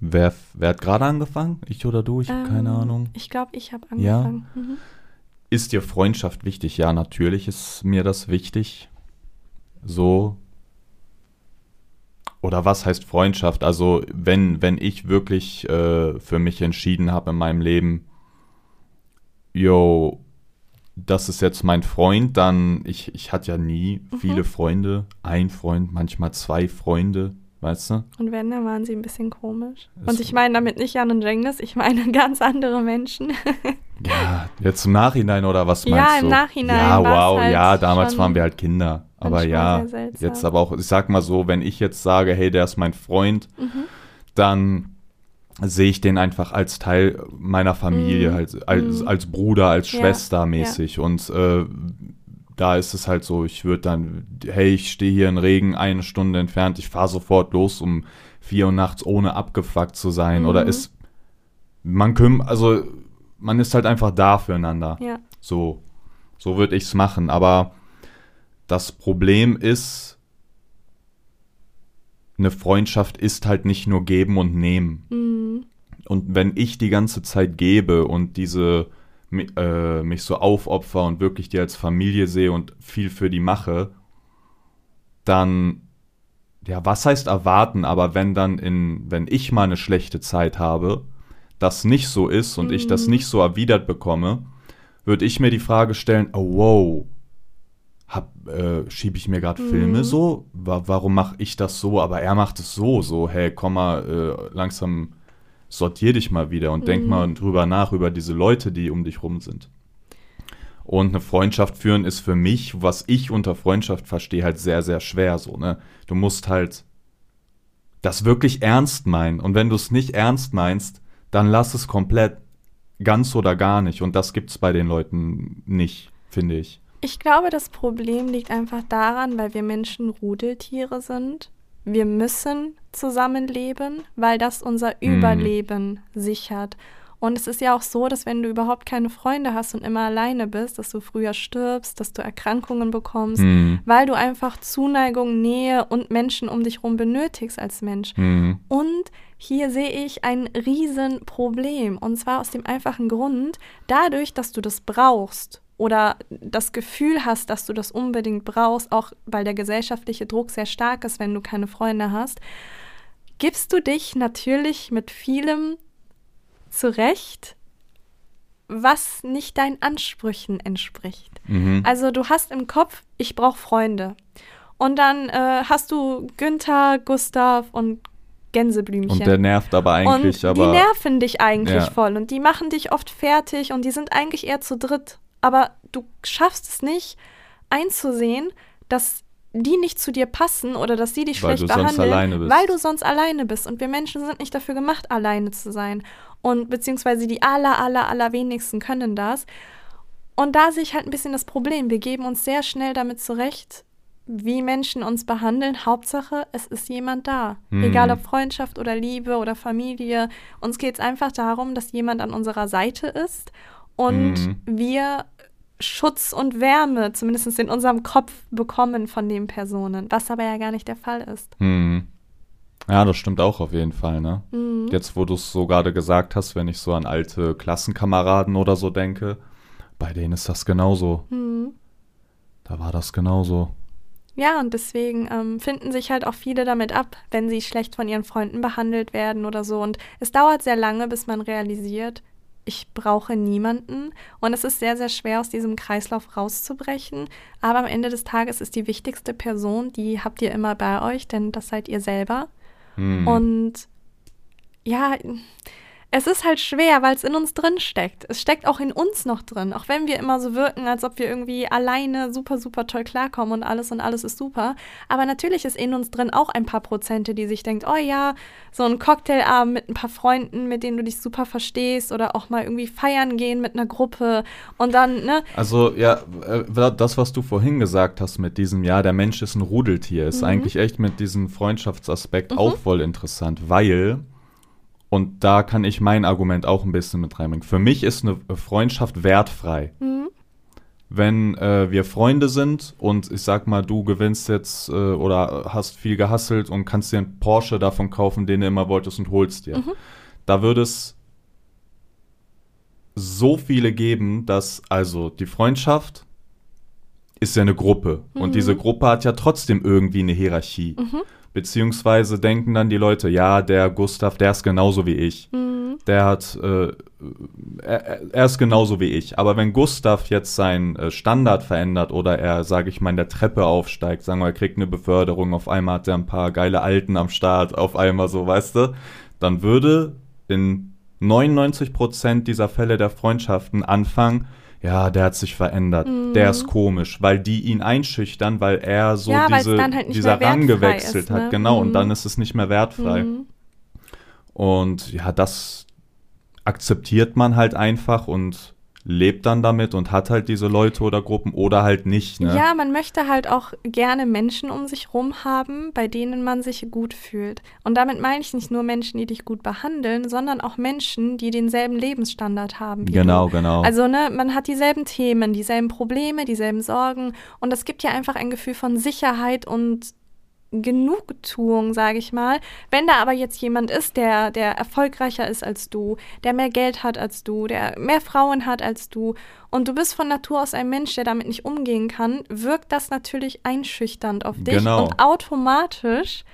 Wer, wer hat gerade angefangen? Ich oder du? Ich habe keine Ähm, Ahnung. Ich glaube, ich habe Ja? angefangen. Mhm. Ist dir Freundschaft wichtig? Ja, natürlich ist mir das wichtig. So. Oder was heißt Freundschaft? Also, wenn, wenn ich wirklich äh, für mich entschieden habe in meinem Leben, yo, das ist jetzt mein Freund, dann, ich, ich hatte ja nie Mhm. viele Freunde. Ein Freund, manchmal zwei Freunde, weißt du? Und wenn, dann waren sie ein bisschen komisch. Das- Und ich meine damit nicht Jan und Jengis, ich meine ganz andere Menschen. Ja, jetzt im Nachhinein oder was Ja, meinst im du? Nachhinein Ja, wow, halt ja, damals waren wir halt Kinder. Aber ja, jetzt aber auch, ich sag mal so, wenn ich jetzt sage, hey, der ist mein Freund, Mhm. dann sehe ich den einfach als Teil meiner Familie, Mhm. halt, als, Mhm. als Bruder, als Ja, Schwester mäßig. Und äh, da ist es halt so, ich würde dann, hey, ich stehe hier in Regen eine Stunde entfernt, ich fahre sofort los, um vier Uhr nachts ohne abgefuckt zu sein. Mhm. Oder ist, man kümmert, also man ist halt einfach da füreinander. Ja. So, so würde ich es machen. Aber das Problem ist, eine Freundschaft ist halt nicht nur geben und nehmen. Mhm. Und wenn ich die ganze Zeit gebe und diese mi- äh, mich so aufopfer und wirklich die als Familie sehe und viel für die mache, dann ja, was heißt erwarten, aber wenn dann in, wenn ich mal eine schlechte Zeit habe, das nicht so ist und ich das Mhm. nicht so erwidert bekomme, würde ich mir die Frage stellen, oh wow, hab, äh, schiebe ich mir gerade Mhm. Filme so? Wa warum mache ich das so, aber er macht es so, so, hey, komm mal, äh, langsam sortier dich mal wieder und denk Mhm. mal drüber nach, über diese Leute, die um dich rum sind. Und eine Freundschaft führen ist für mich, was ich unter Freundschaft verstehe, halt sehr, sehr schwer so, ne? Du musst halt das wirklich ernst meinen. Und wenn du es nicht ernst meinst, dann lass es komplett ganz oder gar nicht. Und das gibt's bei den Leuten nicht, finde ich. Ich glaube, das Problem liegt einfach daran, weil wir Menschen Rudeltiere sind. Wir müssen zusammenleben, weil das unser Mhm. Überleben sichert. Und es ist ja auch so, dass wenn du überhaupt keine Freunde hast und immer alleine bist, dass du früher stirbst, dass du Erkrankungen bekommst, Hm. weil du einfach Zuneigung, Nähe und Menschen um dich herum benötigst als Mensch. Hm. Und hier sehe ich ein Riesenproblem. Und zwar aus dem einfachen Grund, dadurch, dass du das brauchst oder das Gefühl hast, dass du das unbedingt brauchst, auch weil der gesellschaftliche Druck sehr stark ist, wenn du keine Freunde hast, gibst du dich natürlich mit vielem zurecht, was nicht deinen Ansprüchen entspricht. Mhm. Also du hast im Kopf, ich brauche Freunde. Und dann äh, hast du Günther, Gustav und Gänseblümchen. Und der nervt aber eigentlich, und aber. die nerven dich eigentlich Ja. voll und die machen dich oft fertig und die sind eigentlich eher zu dritt. Aber du schaffst es nicht einzusehen, dass die nicht zu dir passen oder dass sie dich Weil schlecht behandeln, weil du sonst alleine bist. Und wir Menschen sind nicht dafür gemacht, alleine zu sein. Und beziehungsweise die aller, aller, allerwenigsten können das. Und da sehe ich halt ein bisschen das Problem. Wir geben uns sehr schnell damit zurecht, wie Menschen uns behandeln. Hauptsache, es ist jemand da. Mhm. Egal ob Freundschaft oder Liebe oder Familie. Uns geht es einfach darum, dass jemand an unserer Seite ist und Mhm. wir Schutz und Wärme, zumindest in unserem Kopf, bekommen von den Personen, was aber ja gar nicht der Fall ist. Hm. Ja, das stimmt auch auf jeden Fall, ne? Mhm. Jetzt, wo du es so gerade gesagt hast, wenn ich so an alte Klassenkameraden oder so denke, bei denen ist das genauso. Mhm. Da war das genauso. Ja, und deswegen ähm, finden sich halt auch viele damit ab, wenn sie schlecht von ihren Freunden behandelt werden oder so. Und es dauert sehr lange, bis man realisiert, ich brauche niemanden. Und es ist sehr, sehr schwer, aus diesem Kreislauf rauszubrechen. Aber am Ende des Tages ist die wichtigste Person, die habt ihr immer bei euch, denn das seid ihr selber. Hm. Und ja, es ist halt schwer, weil es in uns drin steckt. Es steckt auch in uns noch drin. Auch wenn wir immer so wirken, als ob wir irgendwie alleine super, super toll klarkommen und alles und alles ist super. Aber natürlich ist in uns drin auch ein paar Prozente, die sich denkt, oh ja, so ein Cocktailabend mit ein paar Freunden, mit denen du dich super verstehst oder auch mal irgendwie feiern gehen mit einer Gruppe und dann, ne? Also, ja, äh, das, was du vorhin gesagt hast mit diesem, ja, der Mensch ist ein Rudeltier, ist Mhm. eigentlich echt mit diesem Freundschaftsaspekt Mhm. auch voll interessant, weil, und da kann ich mein Argument auch ein bisschen mit reinbringen, für mich ist eine Freundschaft wertfrei. Mhm. Wenn äh, wir Freunde sind und ich sag mal, du gewinnst jetzt äh, oder hast viel gehasselt und kannst dir einen Porsche davon kaufen, den du immer wolltest und holst dir. Mhm. Da würde es so viele geben, dass also die Freundschaft ist ja eine Gruppe Mhm. und diese Gruppe hat ja trotzdem irgendwie eine Hierarchie. Mhm. Beziehungsweise denken dann die Leute, ja, der Gustav, der ist genauso wie ich. Mhm. Der hat, äh, er, er ist genauso wie ich. Aber wenn Gustav jetzt seinen äh, Standard verändert oder er, sage ich mal, in der Treppe aufsteigt, sagen wir, er kriegt eine Beförderung, auf einmal hat er ein paar geile Alten am Start, auf einmal so, weißt du, dann würde in 99% dieser Fälle der Freundschaften anfangen, ja, der hat sich verändert, Mhm. der ist komisch, weil die ihn einschüchtern, weil er so Ja, diese, halt dieser Rang gewechselt ist, hat, ne? genau, und Mhm. dann ist es nicht mehr wertfrei. Mhm. Und ja, das akzeptiert man halt einfach und lebt dann damit und hat halt diese Leute oder Gruppen oder halt nicht, ne? Ja, man möchte halt auch gerne Menschen um sich rum haben, bei denen man sich gut fühlt. Und damit meine ich nicht nur Menschen, die dich gut behandeln, sondern auch Menschen, die denselben Lebensstandard haben. Genau, du. genau. Also, ne, man hat dieselben Themen, dieselben Probleme, dieselben Sorgen. Und das gibt ja einfach ein Gefühl von Sicherheit und Genugtuung, sage ich mal. Wenn da aber jetzt jemand ist, der, der erfolgreicher ist als du, der mehr Geld hat als du, der mehr Frauen hat als du und du bist von Natur aus ein Mensch, der damit nicht umgehen kann, wirkt das natürlich einschüchternd auf dich Genau. und automatisch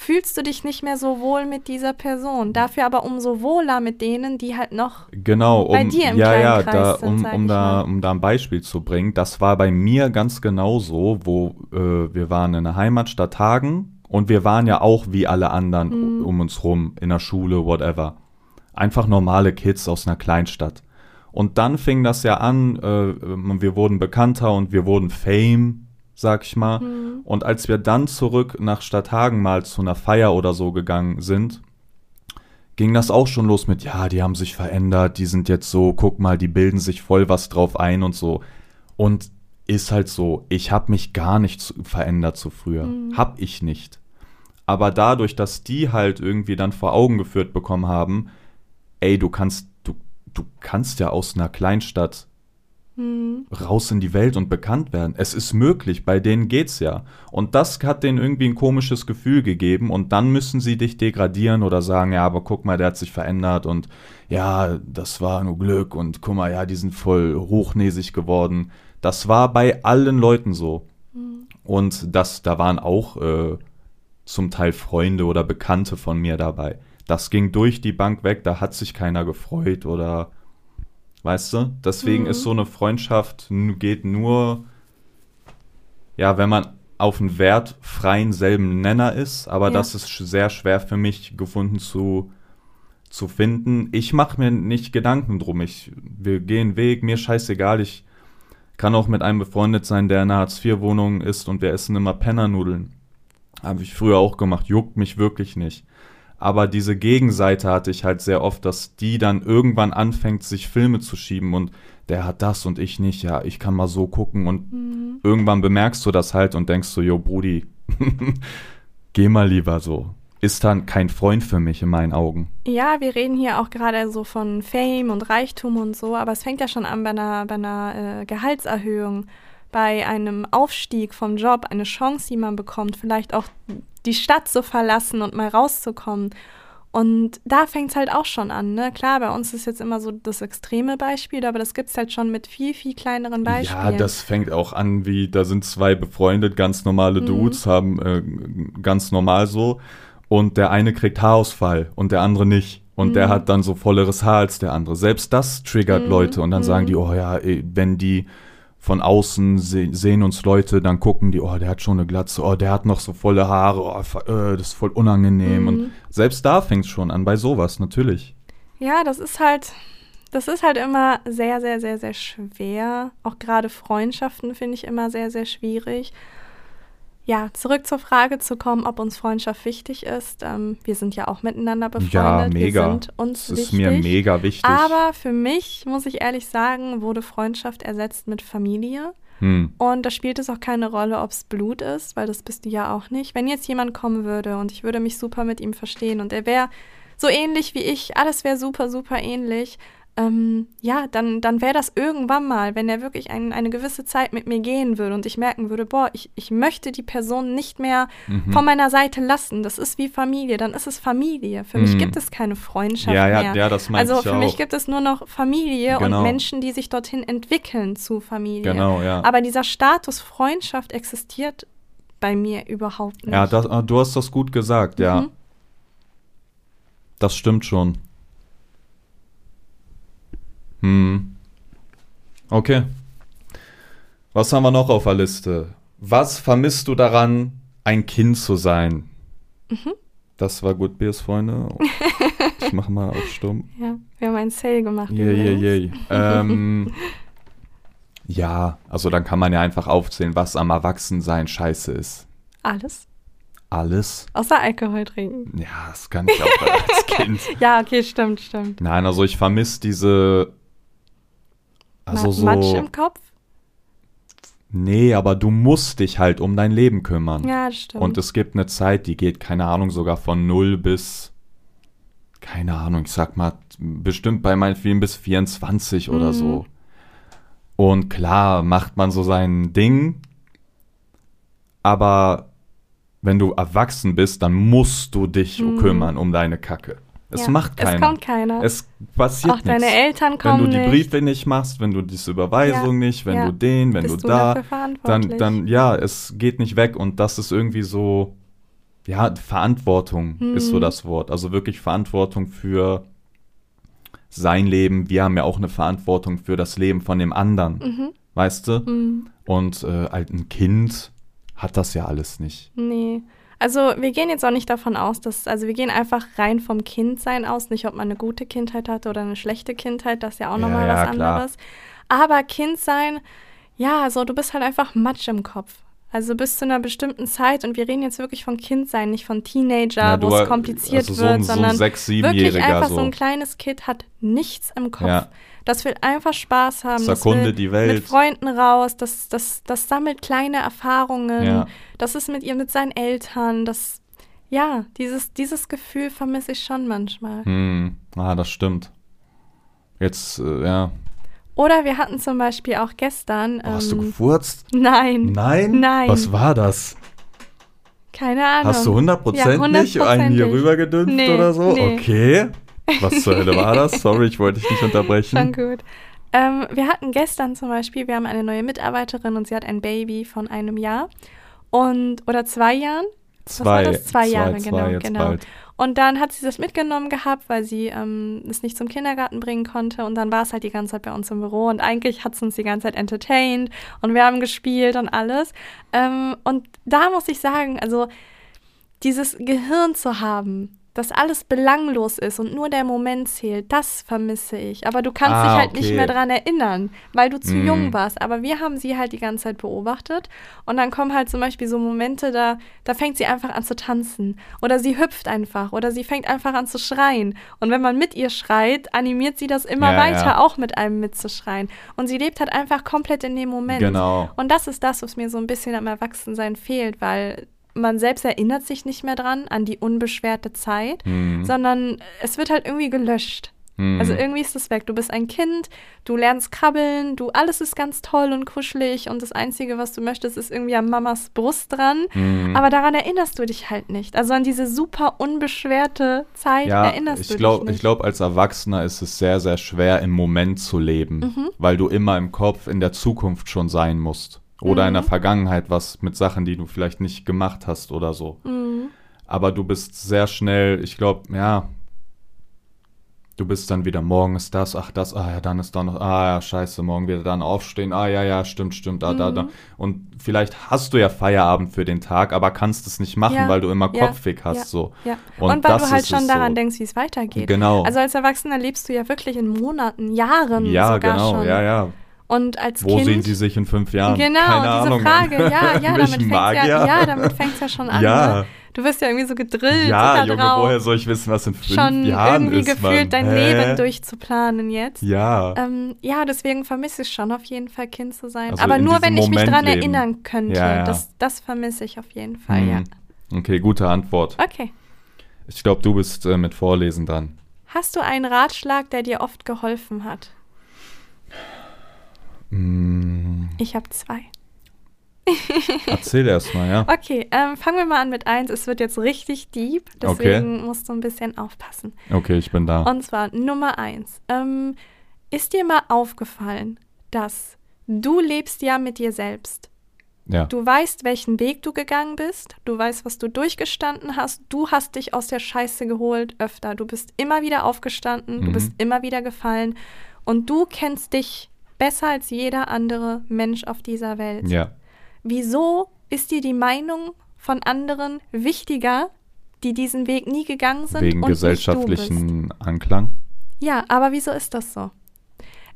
fühlst du dich nicht mehr so wohl mit dieser Person. Dafür aber umso wohler mit denen, die halt noch Genau, um, bei dir im ja, kleinen ja, Kreis da, sind, um, um, da, um da ein Beispiel zu bringen, das war bei mir ganz genau so, wo äh, wir waren in der Heimatstadt Hagen und wir waren ja auch wie alle anderen Mhm. um uns rum, in der Schule, whatever. Einfach normale Kids aus einer Kleinstadt. Und dann fing das ja an, äh, wir wurden bekannter und wir wurden Fame, sag ich mal. Mhm. Und als wir dann zurück nach Stadthagen mal zu einer Feier oder so gegangen sind, ging das auch schon los mit, ja, die haben sich verändert, die sind jetzt so, guck mal, die bilden sich voll was drauf ein und so. Und ist halt so, ich habe mich gar nicht verändert zu früher. Mhm. Hab ich nicht. Aber dadurch, dass die halt irgendwie dann vor Augen geführt bekommen haben, ey, du kannst, du, du kannst ja aus einer Kleinstadt Mhm. raus in die Welt und bekannt werden. Es ist möglich, bei denen geht's ja. Und das hat denen irgendwie ein komisches Gefühl gegeben und dann müssen sie dich degradieren oder sagen, ja, aber guck mal, der hat sich verändert und ja, das war nur Glück und guck mal, ja, die sind voll hochnäsig geworden. Das war bei allen Leuten so. Mhm. Und das, da waren auch äh, zum Teil Freunde oder Bekannte von mir dabei. Das ging durch die Bank weg, da hat sich keiner gefreut oder weißt du? Deswegen Mhm. ist so eine Freundschaft geht nur, ja, wenn man auf einen wertfreien selben Nenner ist, aber Ja. das ist sehr schwer für mich gefunden zu, zu finden. Ich mache mir nicht Gedanken drum. Ich, wir gehen Weg, mir scheißegal. Ich kann auch mit einem befreundet sein, der in einer Hartz-IV-Wohnung ist und wir essen immer Pennernudeln. Habe ich früher auch gemacht, juckt mich wirklich nicht. Aber diese Gegenseite hatte ich halt sehr oft, dass die dann irgendwann anfängt, sich Filme zu schieben und der hat das und ich nicht, ja, ich kann mal so gucken und Mhm. irgendwann bemerkst du das halt und denkst so, jo, Brudi, geh mal lieber so. Ist dann kein Freund für mich in meinen Augen. Ja, wir reden hier auch gerade so von Fame und Reichtum und so, aber es fängt ja schon an bei einer, bei einer äh, Gehaltserhöhung, bei einem Aufstieg vom Job, eine Chance, die man bekommt, vielleicht auch die Stadt zu verlassen und mal rauszukommen. Und da fängt es halt auch schon an, ne? Klar, bei uns ist jetzt immer so das extreme Beispiel, aber das gibt es halt schon mit viel, viel kleineren Beispielen. Ja, das fängt auch an, wie da sind zwei befreundet, ganz normale Mhm. Dudes, haben äh, ganz normal so. Und der eine kriegt Haarausfall und der andere nicht. Und der Mhm. hat dann so volleres Haar als der andere. Selbst das triggert Mhm, Leute. Und dann mhm. sagen die, oh ja, ey, wenn die von außen se sehen uns Leute, dann gucken die, oh, der hat schon eine Glatze, oh, der hat noch so volle Haare, oh, äh, das ist voll unangenehm. Mhm. Und selbst da fängt es schon an, bei sowas, natürlich. Ja, das ist halt, das ist halt immer sehr, sehr, sehr, sehr schwer. Auch gerade Freundschaften finde ich immer sehr, sehr schwierig. Ja, zurück zur Frage zu kommen, ob uns Freundschaft wichtig ist. Ähm, wir sind ja auch miteinander befreundet. Ja, mega. Wir sind uns Das ist wichtig. mir mega wichtig. Aber für mich, muss ich ehrlich sagen, wurde Freundschaft ersetzt mit Familie. hm. Und da spielt es auch keine Rolle, ob es Blut ist, weil das bist du ja auch nicht. Wenn jetzt jemand kommen würde und ich würde mich super mit ihm verstehen und er wäre so ähnlich wie ich, alles wäre super, super ähnlich, ähm, ja, dann, dann wäre das irgendwann mal, wenn er wirklich ein, eine gewisse Zeit mit mir gehen würde und ich merken würde, boah, ich, ich möchte die Person nicht mehr Mhm. von meiner Seite lassen. Das ist wie Familie, dann ist es Familie. Für mich Mhm. gibt es keine Freundschaft Ja, ja, mehr. ja, das also für mich auch. gibt es nur noch Familie Genau. und Menschen, die sich dorthin entwickeln zu Familie. Genau, ja. Aber dieser Status Freundschaft existiert bei mir überhaupt nicht. Ja, das, ah, du hast das gut gesagt, ja. Mhm. Das stimmt schon. Hm. Okay. Was haben wir noch auf der Liste? Was vermisst du daran, ein Kind zu sein? Mhm. Das war gut, Biers, Freunde. Ich mach mal auf stumm. Ja, wir haben einen Sale gemacht. Yay, übrigens. yay. Ähm, ja, also dann kann man ja einfach aufzählen, was am Erwachsensein scheiße ist. Alles. Alles. Außer Alkohol trinken. Ja, das kann ich auch als Kind. Ja, okay, stimmt, stimmt. Nein, also ich vermisse diese. Also Ma- so. Matsch im Kopf? Nee, aber du musst dich halt um dein Leben kümmern. Ja, das stimmt. Und es gibt eine Zeit, die geht, keine Ahnung, sogar von 0 bis, keine Ahnung, ich sag mal, bestimmt bei meinen Filmen bis 24 oder Mhm. so. Und klar macht man so sein Ding, aber wenn du erwachsen bist, dann musst du dich Mhm. kümmern um deine Kacke. Es Ja, macht keiner. Es kommt keiner. Es passiert Auch deine nichts. Eltern Wenn kommen du die. Briefe nicht machst, wenn du diese Überweisung Ja, nicht, wenn ja. du den, wenn Bist du du da, dafür dann, verantwortlich? dann, ja, es geht nicht weg und das ist irgendwie so, ja, Verantwortung ist so Mhm. das Wort. Also wirklich Verantwortung für sein Leben. Wir haben ja auch eine Verantwortung für das Leben von dem anderen, Mhm. weißt du? Mhm. Und äh, halt ein Kind hat das ja alles nicht. Nee. Also wir gehen jetzt auch nicht davon aus, dass, also wir gehen einfach rein vom Kindsein aus, nicht ob man eine gute Kindheit hatte oder eine schlechte Kindheit, das ist ja auch nochmal ja, was klar. anderes. Aber Kindsein, ja, so du bist halt einfach Matsch im Kopf. Also bis zu einer bestimmten Zeit und wir reden jetzt wirklich von Kindsein, nicht von Teenager, Ja, wo es kompliziert also so wird, ein- so ein sondern Sechs-, wirklich Siebenjähriger einfach so. so ein kleines Kind hat nichts im Kopf. Ja. Das will einfach Spaß haben. Das erkundet die Welt. mit Freunden raus. Das, das, das sammelt kleine Erfahrungen. Ja. Das ist mit ihr, mit seinen Eltern. Das, ja, dieses, dieses Gefühl vermisse ich schon manchmal. Hm, ah, das stimmt. Jetzt, äh, ja. Oder wir hatten zum Beispiel auch gestern. Oh, hast du ähm, gefurzt? Nein, Nein? Nein. Was war das? keine Ahnung. Hast du hundertprozentig Ja, einen hier rübergedümpft Nee, oder so? nee. Okay. Was zur Hölle war das? Sorry, ich wollte dich nicht Schon unterbrechen. gut. Ähm, wir hatten gestern zum Beispiel, wir haben eine neue Mitarbeiterin und sie hat ein Baby von einem Jahr und oder zwei Jahren. Was war das? Zwei Jahre, genau, jetzt genau. Bald. Und dann hat sie das mitgenommen gehabt, weil sie ähm, es nicht zum Kindergarten bringen konnte. Und dann war es halt die ganze Zeit bei uns im Büro. Und eigentlich hat es uns die ganze Zeit entertained. Und wir haben gespielt und alles. Ähm, und da muss ich sagen, also dieses Gehirn zu haben, dass alles belanglos ist und nur der Moment zählt, das vermisse ich. Aber du kannst Ah, dich halt okay. nicht mehr dran erinnern, weil du zu Mm. jung warst. Aber wir haben sie halt die ganze Zeit beobachtet und dann kommen halt zum Beispiel so Momente, da, da fängt sie einfach an zu tanzen oder sie hüpft einfach oder sie fängt einfach an zu schreien. Und wenn man mit ihr schreit, animiert sie das immer Ja, weiter, ja. auch mit einem mitzuschreien. Und sie lebt halt einfach komplett in dem Moment. Genau. Und das ist das, was mir so ein bisschen am Erwachsensein fehlt, weil man selbst erinnert sich nicht mehr dran, an die unbeschwerte Zeit, Mhm. sondern es wird halt irgendwie gelöscht. Mhm. Also irgendwie ist es weg. Du bist ein Kind, du lernst krabbeln, du alles ist ganz toll und kuschelig und das Einzige, was du möchtest, ist irgendwie an Mamas Brust dran. Mhm. Aber daran erinnerst du dich halt nicht. Also an diese super unbeschwerte Zeit ja, erinnerst ich du glaub, dich nicht. Ich glaube, als Erwachsener ist es sehr, sehr schwer, im Moment zu leben, Mhm. weil du immer im Kopf in der Zukunft schon sein musst. Oder in der Mhm. Vergangenheit was mit Sachen, die du vielleicht nicht gemacht hast oder so. Mhm. Aber du bist sehr schnell, ich glaube, ja, du bist dann wieder, morgen ist das, ach das, ah ja, dann ist da noch, ah ja, scheiße, morgen wieder dann aufstehen, ah ja, ja, stimmt, stimmt, da, da, da. Mhm. Und vielleicht hast du ja Feierabend für den Tag, aber kannst es nicht machen, Ja, weil du immer ja, Kopfweg hast, ja, so. Ja. Und Und, weil du halt schon daran so. denkst, wie es weitergeht. Genau. Also als Erwachsener lebst du ja wirklich in Monaten, Jahren ja, sogar genau, schon. ja, ja. Und als Wo Kind. sehen sie sich in fünf Jahren? Genau, Keine diese Ahnung. Frage, ja, ja, damit Magier? ja, ja, damit fängt's ja schon an. Ja. Ne? Du wirst ja irgendwie so gedrillt Ja, Junge, drauf, woher soll ich wissen, was in fünf schon Jahren irgendwie ist, gefühlt Mann? dein Hä? Leben durchzuplanen jetzt. Ja. Ähm, ja, deswegen vermisse ich schon auf jeden Fall Kind zu sein. Also Aber nur, wenn ich mich Moment dran leben. erinnern könnte. Ja, ja. Das, das vermisse ich auf jeden Fall, ja. Mhm. Okay, gute Antwort. Okay. Ich glaube, du bist äh, mit Vorlesen dran. Hast du einen Ratschlag, der dir oft geholfen hat? Mm, Ich habe zwei. erzähl erst mal, ja. Okay, ähm, fangen wir mal an mit eins. Es wird jetzt richtig deep, deswegen musst du ein bisschen aufpassen. Okay, ich bin da. Und zwar Nummer eins. Ähm, ist dir mal aufgefallen, dass du lebst ja mit dir selbst? Ja. Du weißt, welchen Weg du gegangen bist. Du weißt, was du durchgestanden hast. Du hast dich aus der Scheiße geholt öfter. Du bist immer wieder aufgestanden. Du Mhm. bist immer wieder gefallen. Und du kennst dich besser als jeder andere Mensch auf dieser Welt. Ja. Wieso ist dir die Meinung von anderen wichtiger, die diesen Weg nie gegangen sind Wegen und gesellschaftlichen Anklang. Ja, aber wieso ist das so?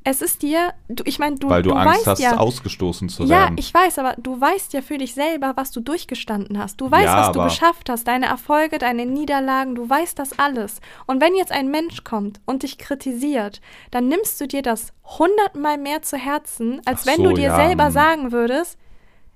Es ist dir, du, ich meine, du, weil du, du Angst weißt hast, ja, ausgestoßen zu ja, werden. ich weiß, aber du weißt ja für dich selber, was du durchgestanden hast. Du weißt, Ja, was du geschafft hast, deine Erfolge, deine Niederlagen, du weißt das alles. Und wenn jetzt ein Mensch kommt und dich kritisiert, dann nimmst du dir das hundertmal mehr zu Herzen, als Ach wenn so, du dir ja, selber hm. sagen würdest,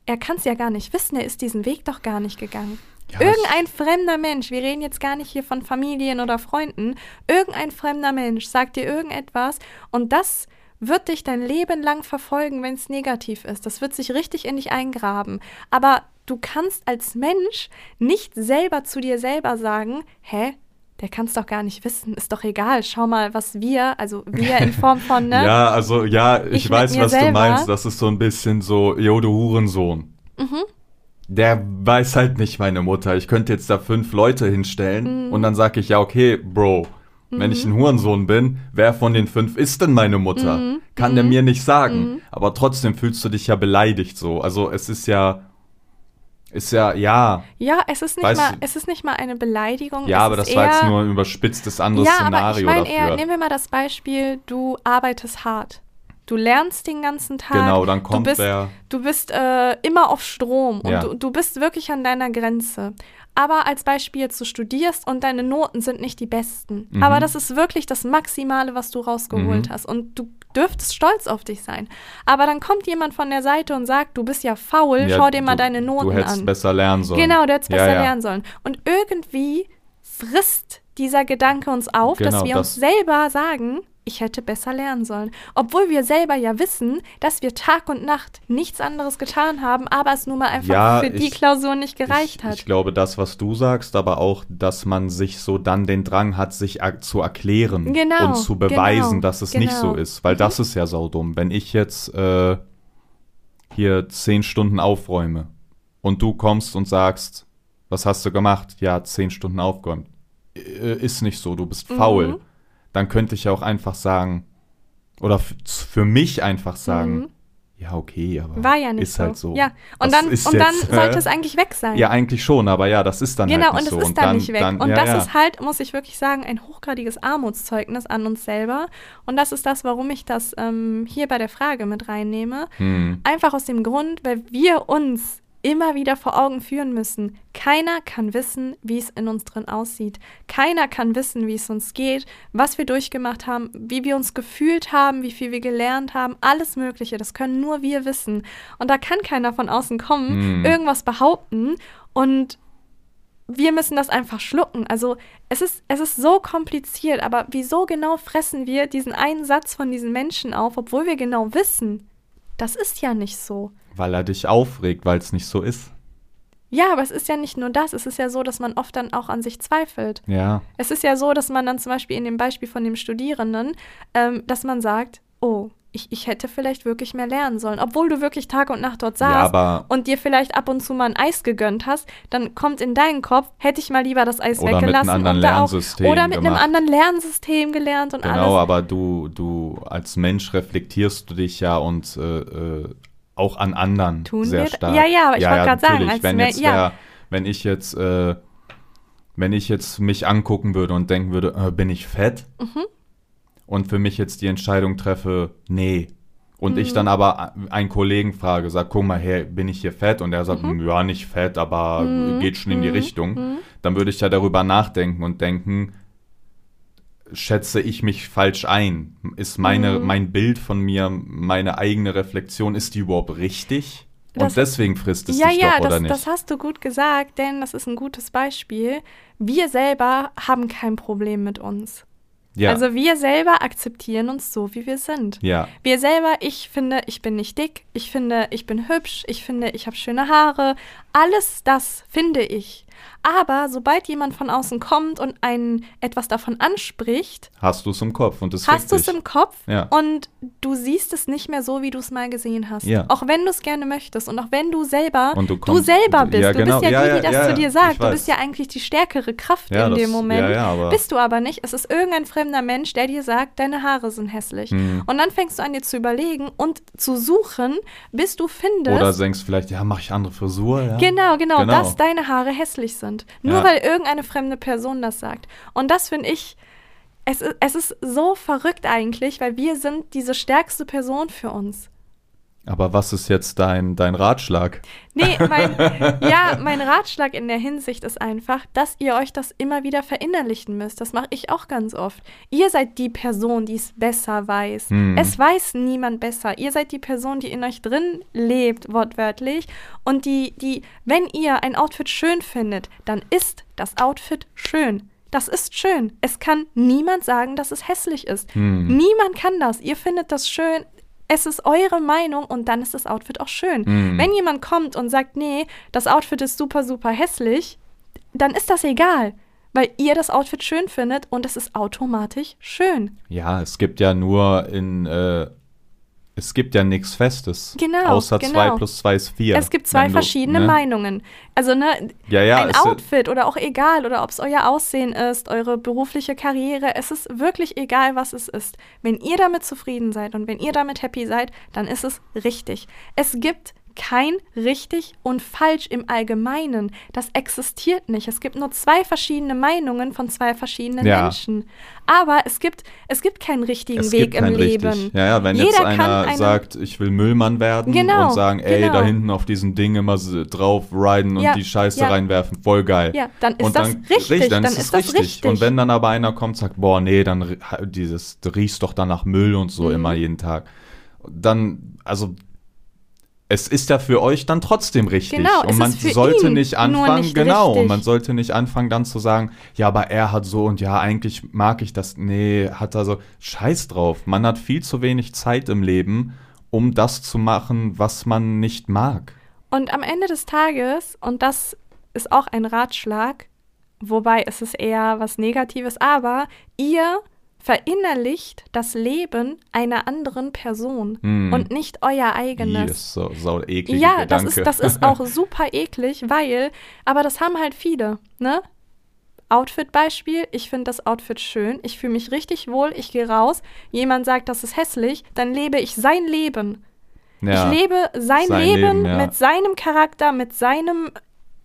er kann es ja gar nicht wissen, er ist diesen Weg doch gar nicht gegangen. Ja, Irgendein fremder Mensch, wir reden jetzt gar nicht hier von Familien oder Freunden, irgendein fremder Mensch sagt dir irgendetwas und das wird dich dein Leben lang verfolgen, wenn es negativ ist. Das wird sich richtig in dich eingraben. Aber du kannst als Mensch nicht selber zu dir selber sagen, hä? Der kann es doch gar nicht wissen, ist doch egal. Schau mal, was wir, also wir in Form von, ne? Ja, also ja, ich, Ich weiß, was du selber. meinst. Das ist so ein bisschen so, jo, du Hurensohn. Mhm. Der weiß halt nicht meine Mutter. Ich könnte jetzt da fünf Leute hinstellen Mhm. und dann sage ich, ja, okay, Bro, wenn ich ein Hurensohn bin, wer von den fünf ist denn meine Mutter? Mhm. Kann der mir nicht sagen. Aber trotzdem fühlst du dich ja beleidigt so. Also es ist ja, ist ja, ja, Ja, es ist nicht Weißt mal, es ist nicht mal eine Beleidigung. ja, aber das war jetzt eher- nur ein überspitztes anderes ja, aber ich Szenario meine eher, dafür. nehmen wir mal das Beispiel, du arbeitest hart. Du lernst den ganzen Tag. Genau, dann kommt du bist, der- Du bist äh, immer auf Strom und Ja. du, du bist wirklich an deiner Grenze. Aber als Beispiel jetzt, du studierst und deine Noten sind nicht die besten. Mhm. Aber das ist wirklich das Maximale, was du rausgeholt Mhm. hast. Und du dürftest stolz auf dich sein. Aber dann kommt jemand von der Seite und sagt, du bist ja faul, Ja, schau dir mal du- deine Noten Du hättest an. besser lernen sollen. Genau, du hättest Ja, besser ja. lernen sollen. Und irgendwie frisst dieser Gedanke uns auf, dass Genau, wir uns das- selber sagen, ich hätte besser lernen sollen. Obwohl wir selber ja wissen, dass wir Tag und Nacht nichts anderes getan haben, aber es nun mal einfach Ja, für die ich- Klausur nicht gereicht ich, hat. Ich glaube, das, was du sagst, aber auch, dass man sich so dann den Drang hat, sich zu erklären Genau, und zu beweisen, genau, dass es nicht genau. so ist. Weil das ist ja saudumm. Wenn ich jetzt äh, hier zehn Stunden aufräume und du kommst und sagst, was hast du gemacht? Ja, zehn Stunden aufgeräumt. Äh, Ist nicht so, du bist faul. Mhm. Dann könnte ich ja auch einfach sagen, oder für mich einfach sagen, Mhm. ja, okay, aber War ja nicht ist so. halt so. Ja, und Das dann, und dann jetzt, sollte äh, es eigentlich weg sein. Ja, eigentlich schon, aber ja, das ist dann Genau, halt und nicht es so. ist dann, nicht weg. dann- und ja, das ja. ist halt, muss ich wirklich sagen, ein hochgradiges Armutszeugnis an uns selber. Und das ist das, warum ich das ähm, hier bei der Frage mit reinnehme. Hm. Einfach aus dem Grund, weil wir uns immer wieder vor Augen führen müssen. Keiner kann wissen, wie es in uns drin aussieht. Keiner kann wissen, wie es uns geht, was wir durchgemacht haben, wie wir uns gefühlt haben, wie viel wir gelernt haben. Alles Mögliche. Das können nur wir wissen. Und da kann keiner von außen kommen, Hm. irgendwas behaupten und wir müssen das einfach schlucken. Also es ist, es ist so kompliziert, aber wieso genau fressen wir diesen einen Satz von diesen Menschen auf, obwohl wir genau wissen, das ist ja nicht so. Weil er dich aufregt, weil es nicht so ist. Ja, aber es ist ja nicht nur das. Es ist ja so, dass man oft dann auch an sich zweifelt. Ja. Es ist ja so, dass man dann zum Beispiel in dem Beispiel von dem Studierenden, ähm, dass man sagt, oh, ich, ich hätte vielleicht wirklich mehr lernen sollen. Obwohl du wirklich Tag und Nacht dort Ja, saßt aber und dir vielleicht ab und zu mal ein Eis gegönnt hast, dann kommt in deinen Kopf, hätte ich mal lieber das Eis Oder mit einem weggelassen. anderen und da auch, Lernsystem Oder mit einem gemacht. anderen Lernsystem gelernt und genau, alles. aber du, du als Mensch reflektierst du dich ja und äh, äh, auch an anderen Tun sehr wir- stark. ja, ja, aber ich wollte grad sagen, natürlich. als wenn Men- jetzt ja. wär, wenn ich jetzt äh, wenn ich jetzt mich angucken würde und denken würde, äh, bin ich fett? Mhm. Und für mich jetzt die Entscheidung treffe, nee. Und Mhm. ich dann aber einen Kollegen frage, sag, guck mal, hey, bin ich hier fett? Und er sagt, ja, nicht fett, aber Mhm. geht schon in die Mhm. Richtung. Mhm. Dann würde ich ja darüber nachdenken und denken, schätze ich mich falsch ein? Ist meine, Mhm. mein Bild von mir, meine eigene Reflexion, ist die überhaupt richtig? Das- und deswegen frisst es ja, dich ja, doch, oder das, nicht? das hast du gut gesagt, denn das ist ein gutes Beispiel. Wir selber haben kein Problem mit uns. ja, Also wir selber akzeptieren uns so, wie wir sind. ja, Wir selber, ich finde, ich bin nicht dick, ich finde, ich bin hübsch, ich finde, ich habe schöne Haare. Alles das finde ich. Aber sobald jemand von außen kommt und einen etwas davon anspricht, hast du es im Kopf und es hast du es im Kopf Ja. und du siehst es nicht mehr so, wie du es mal gesehen hast. Ja. Auch wenn du es gerne möchtest und auch wenn du selber du du, kommst- selber bist. ja, Du genau. bist ja, Ja, die, die das zu dir sagt. Du bist ja eigentlich die stärkere Kraft in das- dem Moment. bist du aber nicht. Es ist irgendein fremder Mensch, der dir sagt, deine Haare sind hässlich. Hm. Und dann fängst du an, dir zu überlegen und zu suchen, bis du findest. Oder denkst vielleicht, ja, mache ich andere Frisur? Genau, genau, Genau. dass deine Haare hässlich sind. Nur Ja. weil irgendeine fremde Person das sagt. Und das finde ich, es, es ist so verrückt eigentlich, weil wir sind diese stärkste Person für uns. Aber was ist jetzt dein, dein Ratschlag? Nee, mein, ja, mein Ratschlag in der Hinsicht ist einfach, dass ihr euch das immer wieder verinnerlichen müsst. Das mache ich auch ganz oft. Ihr seid die Person, die es besser weiß. Hm. Es weiß niemand besser. Ihr seid die Person, die in euch drin lebt, wortwörtlich. Und die, die, wenn ihr ein Outfit schön findet, dann ist das Outfit schön. Das ist schön. Es kann niemand sagen, dass es hässlich ist. Hm. Niemand kann das. Ihr findet das schön. Es ist eure Meinung und dann ist das Outfit auch schön. Hm. Wenn jemand kommt und sagt, nee, das Outfit ist super, super hässlich, dann ist das egal, weil ihr das Outfit schön findet und es ist automatisch schön. Ja, es gibt ja nur in, äh, es gibt ja nichts Festes. Genau, Außer genau. 2 plus 2 ist 4. es gibt zwei verschiedene Meinungen. Also, ne, Ja, ja, ein Outfit oder auch egal, oder ob es euer Aussehen ist, eure berufliche Karriere, es ist wirklich egal, was es ist. Wenn ihr damit zufrieden seid und wenn ihr damit happy seid, dann ist es richtig. Es gibt kein richtig und falsch im Allgemeinen. Das existiert nicht. Es gibt nur zwei verschiedene Meinungen von zwei verschiedenen Ja. Menschen. Aber es gibt, es gibt keinen richtigen Es Weg im kein Leben. richtig. Ja, ja, wenn Jeder jetzt einer eine- sagt, ich will Müllmann werden Genau, und sagen, ey, genau. da hinten auf diesen Ding immer drauf riden und Ja, die Scheiße ja. reinwerfen, voll geil. Ja, dann ist und das richtig, dann, dann ist ist das richtig. richtig. Und wenn dann aber einer kommt und sagt, boah, nee, dann dieses, du riechst doch dann nach Müll und so Mhm. immer jeden Tag. Dann, also es ist ja für euch dann trotzdem richtig. Genau, und man sollte nicht anfangen, nicht genau, richtig. und man sollte nicht anfangen dann zu sagen, ja, aber er hat so und ja, eigentlich mag ich das. Nee, hat er so. Scheiß drauf. Man hat viel zu wenig Zeit im Leben, um das zu machen, was man nicht mag. Und am Ende des Tages, und das ist auch ein Ratschlag, wobei es ist eher was Negatives, aber ihr verinnerlicht das Leben einer anderen Person Hm. und nicht euer eigenes. ist so, so eklige Ja, das ist, das ist auch super eklig, weil, aber das haben halt viele, ne? Outfit-Beispiel, ich finde das Outfit schön, ich fühle mich richtig wohl, ich gehe raus, jemand sagt, das ist hässlich, dann lebe ich sein Leben. Ja. Ich lebe sein, Sein Leben, Leben, ja. mit seinem Charakter, mit seinem,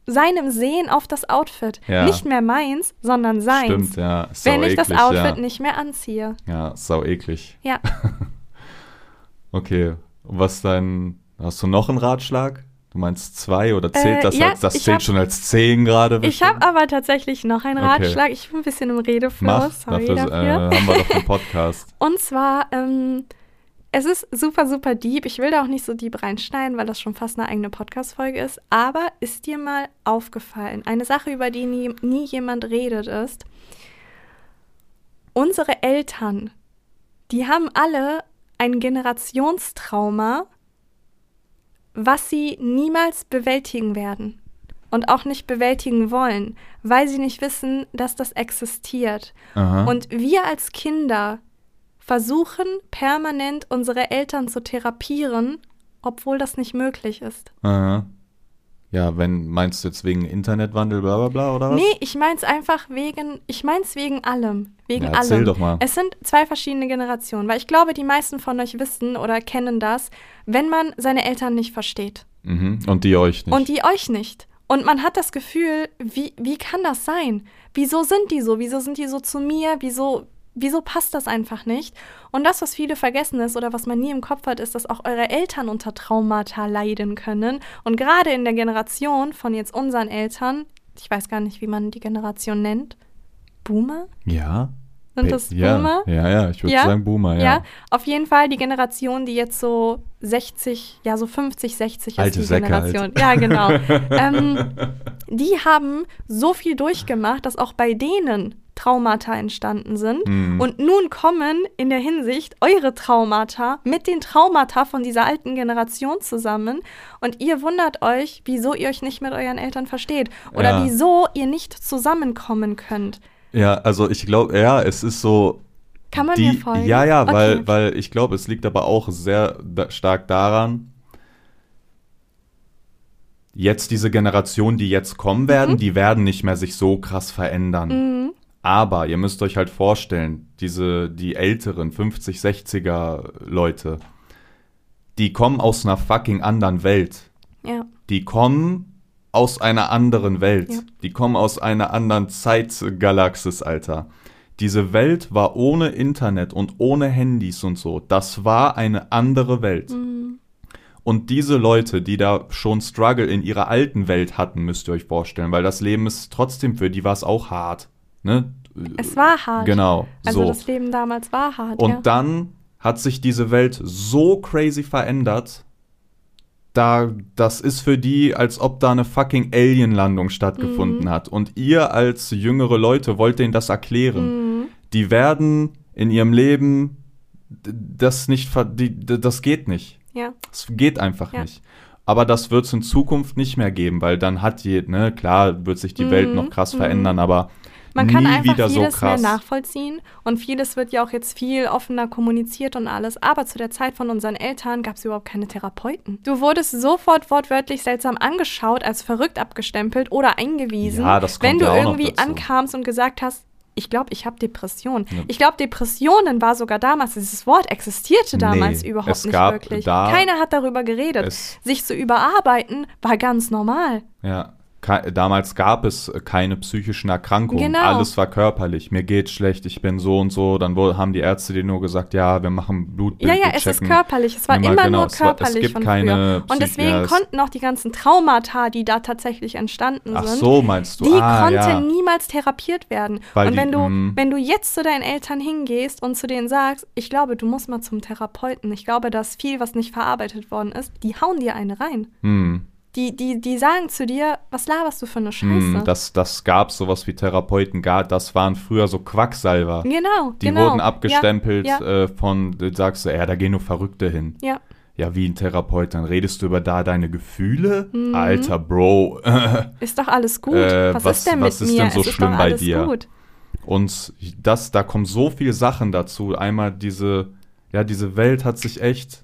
seinem Sehen auf das Outfit. Ja. Nicht mehr meins, sondern seins. Stimmt, ja. Ist Wenn sau ich das Outfit ja. nicht mehr anziehe. Ja, sau eklig. Ja. Okay. Was dein. Hast du noch einen Ratschlag? Du meinst zwei oder zählt Äh, das ja, als, das zählt hab- schon als zehn gerade? Ich habe aber tatsächlich noch einen Okay. Ratschlag. Ich bin ein bisschen im Redeflow. Mach, Sorry dafür, dafür. Äh, haben wir doch den Podcast. Und zwar, ähm, es ist super, super deep. Ich will da auch nicht so deep reinschneiden, weil das schon fast eine eigene Podcast-Folge ist. Aber ist dir mal aufgefallen, eine Sache, über die nie, nie jemand redet, ist, unsere Eltern, die haben alle ein Generationstrauma, was sie niemals bewältigen werden und auch nicht bewältigen wollen, weil sie nicht wissen, dass das existiert. Aha. Und wir als Kinder versuchen permanent unsere Eltern zu therapieren, obwohl das nicht möglich ist. Aha. Ja, wenn, meinst du jetzt wegen Internetwandel, bla bla bla, oder was? Nee, ich mein's einfach wegen, ich mein's wegen allem. Wegen Ja, erzähl allem. doch mal. Es sind zwei verschiedene Generationen, weil ich glaube, die meisten von euch wissen oder kennen das, wenn man seine Eltern nicht versteht. Mhm. Und die euch nicht. Und die euch nicht. Und man hat das Gefühl, wie, wie kann das sein? Wieso sind die so? Wieso sind die so zu mir? Wieso, wieso passt das einfach nicht? Und das, was viele vergessen ist oder was man nie im Kopf hat, ist, dass auch eure Eltern unter Traumata leiden können. Und gerade in der Generation von jetzt unseren Eltern, ich weiß gar nicht, wie man die Generation nennt, Boomer? ja. Sind das ja. Boomer? Ja, ja, ich würde Ja? sagen Boomer, ja. Ja, auf jeden Fall die Generation, die jetzt so 60, ja so 50, 60 Alte ist die Säcke halt. Generation. Ja, genau. ähm, die haben so viel durchgemacht, dass auch bei denen Traumata entstanden sind. Mhm. Und nun kommen in der Hinsicht eure Traumata mit den Traumata von dieser alten Generation zusammen. Und ihr wundert euch, wieso ihr euch nicht mit euren Eltern versteht. Oder Ja. wieso ihr nicht zusammenkommen könnt. Ja, also ich glaube, ja, es ist so. Kann man die, mir folgen? Ja, ja, Okay. weil, weil ich glaube, es liegt aber auch sehr da, stark daran, jetzt diese Generation, die jetzt kommen werden, die werden nicht mehr sich so krass verändern. Mhm. Aber ihr müsst euch halt vorstellen, diese, die älteren 50, 60er Leute, die kommen aus einer fucking anderen Welt. Ja. Die kommen aus einer anderen Welt. Ja. Die kommen aus einer anderen Zeitgalaxis, Alter. Diese Welt war ohne Internet und ohne Handys und so. Das war eine andere Welt. Mhm. Und diese Leute, die da schon Struggle in ihrer alten Welt hatten, müsst ihr euch vorstellen, weil das Leben ist trotzdem für die war es auch hart. Ne? Es war hart. Genau. Also so. das Leben damals war hart. Und ja. dann hat sich diese Welt so crazy verändert, da das ist für die, als ob da eine fucking Alien-Landung stattgefunden Mhm. hat. Und ihr als jüngere Leute wollt denen das erklären. Mhm. Die werden in ihrem Leben das nicht, ver- die, das geht nicht. Ja. Es geht einfach Ja. nicht. Aber das wird es in Zukunft nicht mehr geben, weil dann hat je, ne, klar wird sich die Welt Mhm, noch krass mhm. verändern, aber Man kann einfach wieder so vieles mehr nachvollziehen und vieles wird ja auch jetzt viel offener kommuniziert und alles. Aber zu der Zeit von unseren Eltern gab es überhaupt keine Therapeuten. Du wurdest sofort wortwörtlich seltsam angeschaut, als verrückt abgestempelt oder eingewiesen, Ja, wenn du ja irgendwie ankamst und gesagt hast, ich glaube, ich habe Depressionen. Ja. Ich glaube, Depressionen war sogar damals, dieses Wort existierte damals Nee, überhaupt nicht wirklich. Keiner hat darüber geredet. Sich zu überarbeiten war ganz normal. Ja, damals gab es äh, keine psychischen Erkrankungen. Genau. Alles war körperlich. Mir geht's schlecht, ich bin so und so. Dann haben die Ärzte dir nur gesagt, ja, wir machen Blutbild. Ja, ja, es ist körperlich. Es war Immer immer genau, nur es war- es körperlich gibt von keine früher. Und deswegen ja, konnten auch die ganzen Traumata, die da tatsächlich entstanden Ach sind, so, meinst du? die ah, konnten ja. niemals therapiert werden. Weil und die- wenn du, mm. wenn du jetzt zu deinen Eltern hingehst und zu denen sagst, ich glaube, du musst mal zum Therapeuten, ich glaube, dass viel, was nicht verarbeitet worden ist, die hauen dir eine rein. Hm, Die, die, die sagen zu dir, was laberst du für eine Scheiße? hm, das, das gab sowas wie Therapeuten. Das waren früher so Quacksalber. genau, Die genau. wurden abgestempelt Ja, ja, Äh, von, du sagst du, ja, da gehen nur Verrückte hin. ja. Ja, wie ein Therapeut, dann redest du über da deine Gefühle? Mhm. Alter, Bro. Ist doch alles gut. Äh, was, was- ist denn was mit ist mir? denn so es ist schlimm doch bei alles dir? gut. Und das, da kommen so viele Sachen dazu. Einmal diese, ja, diese Welt hat sich echt.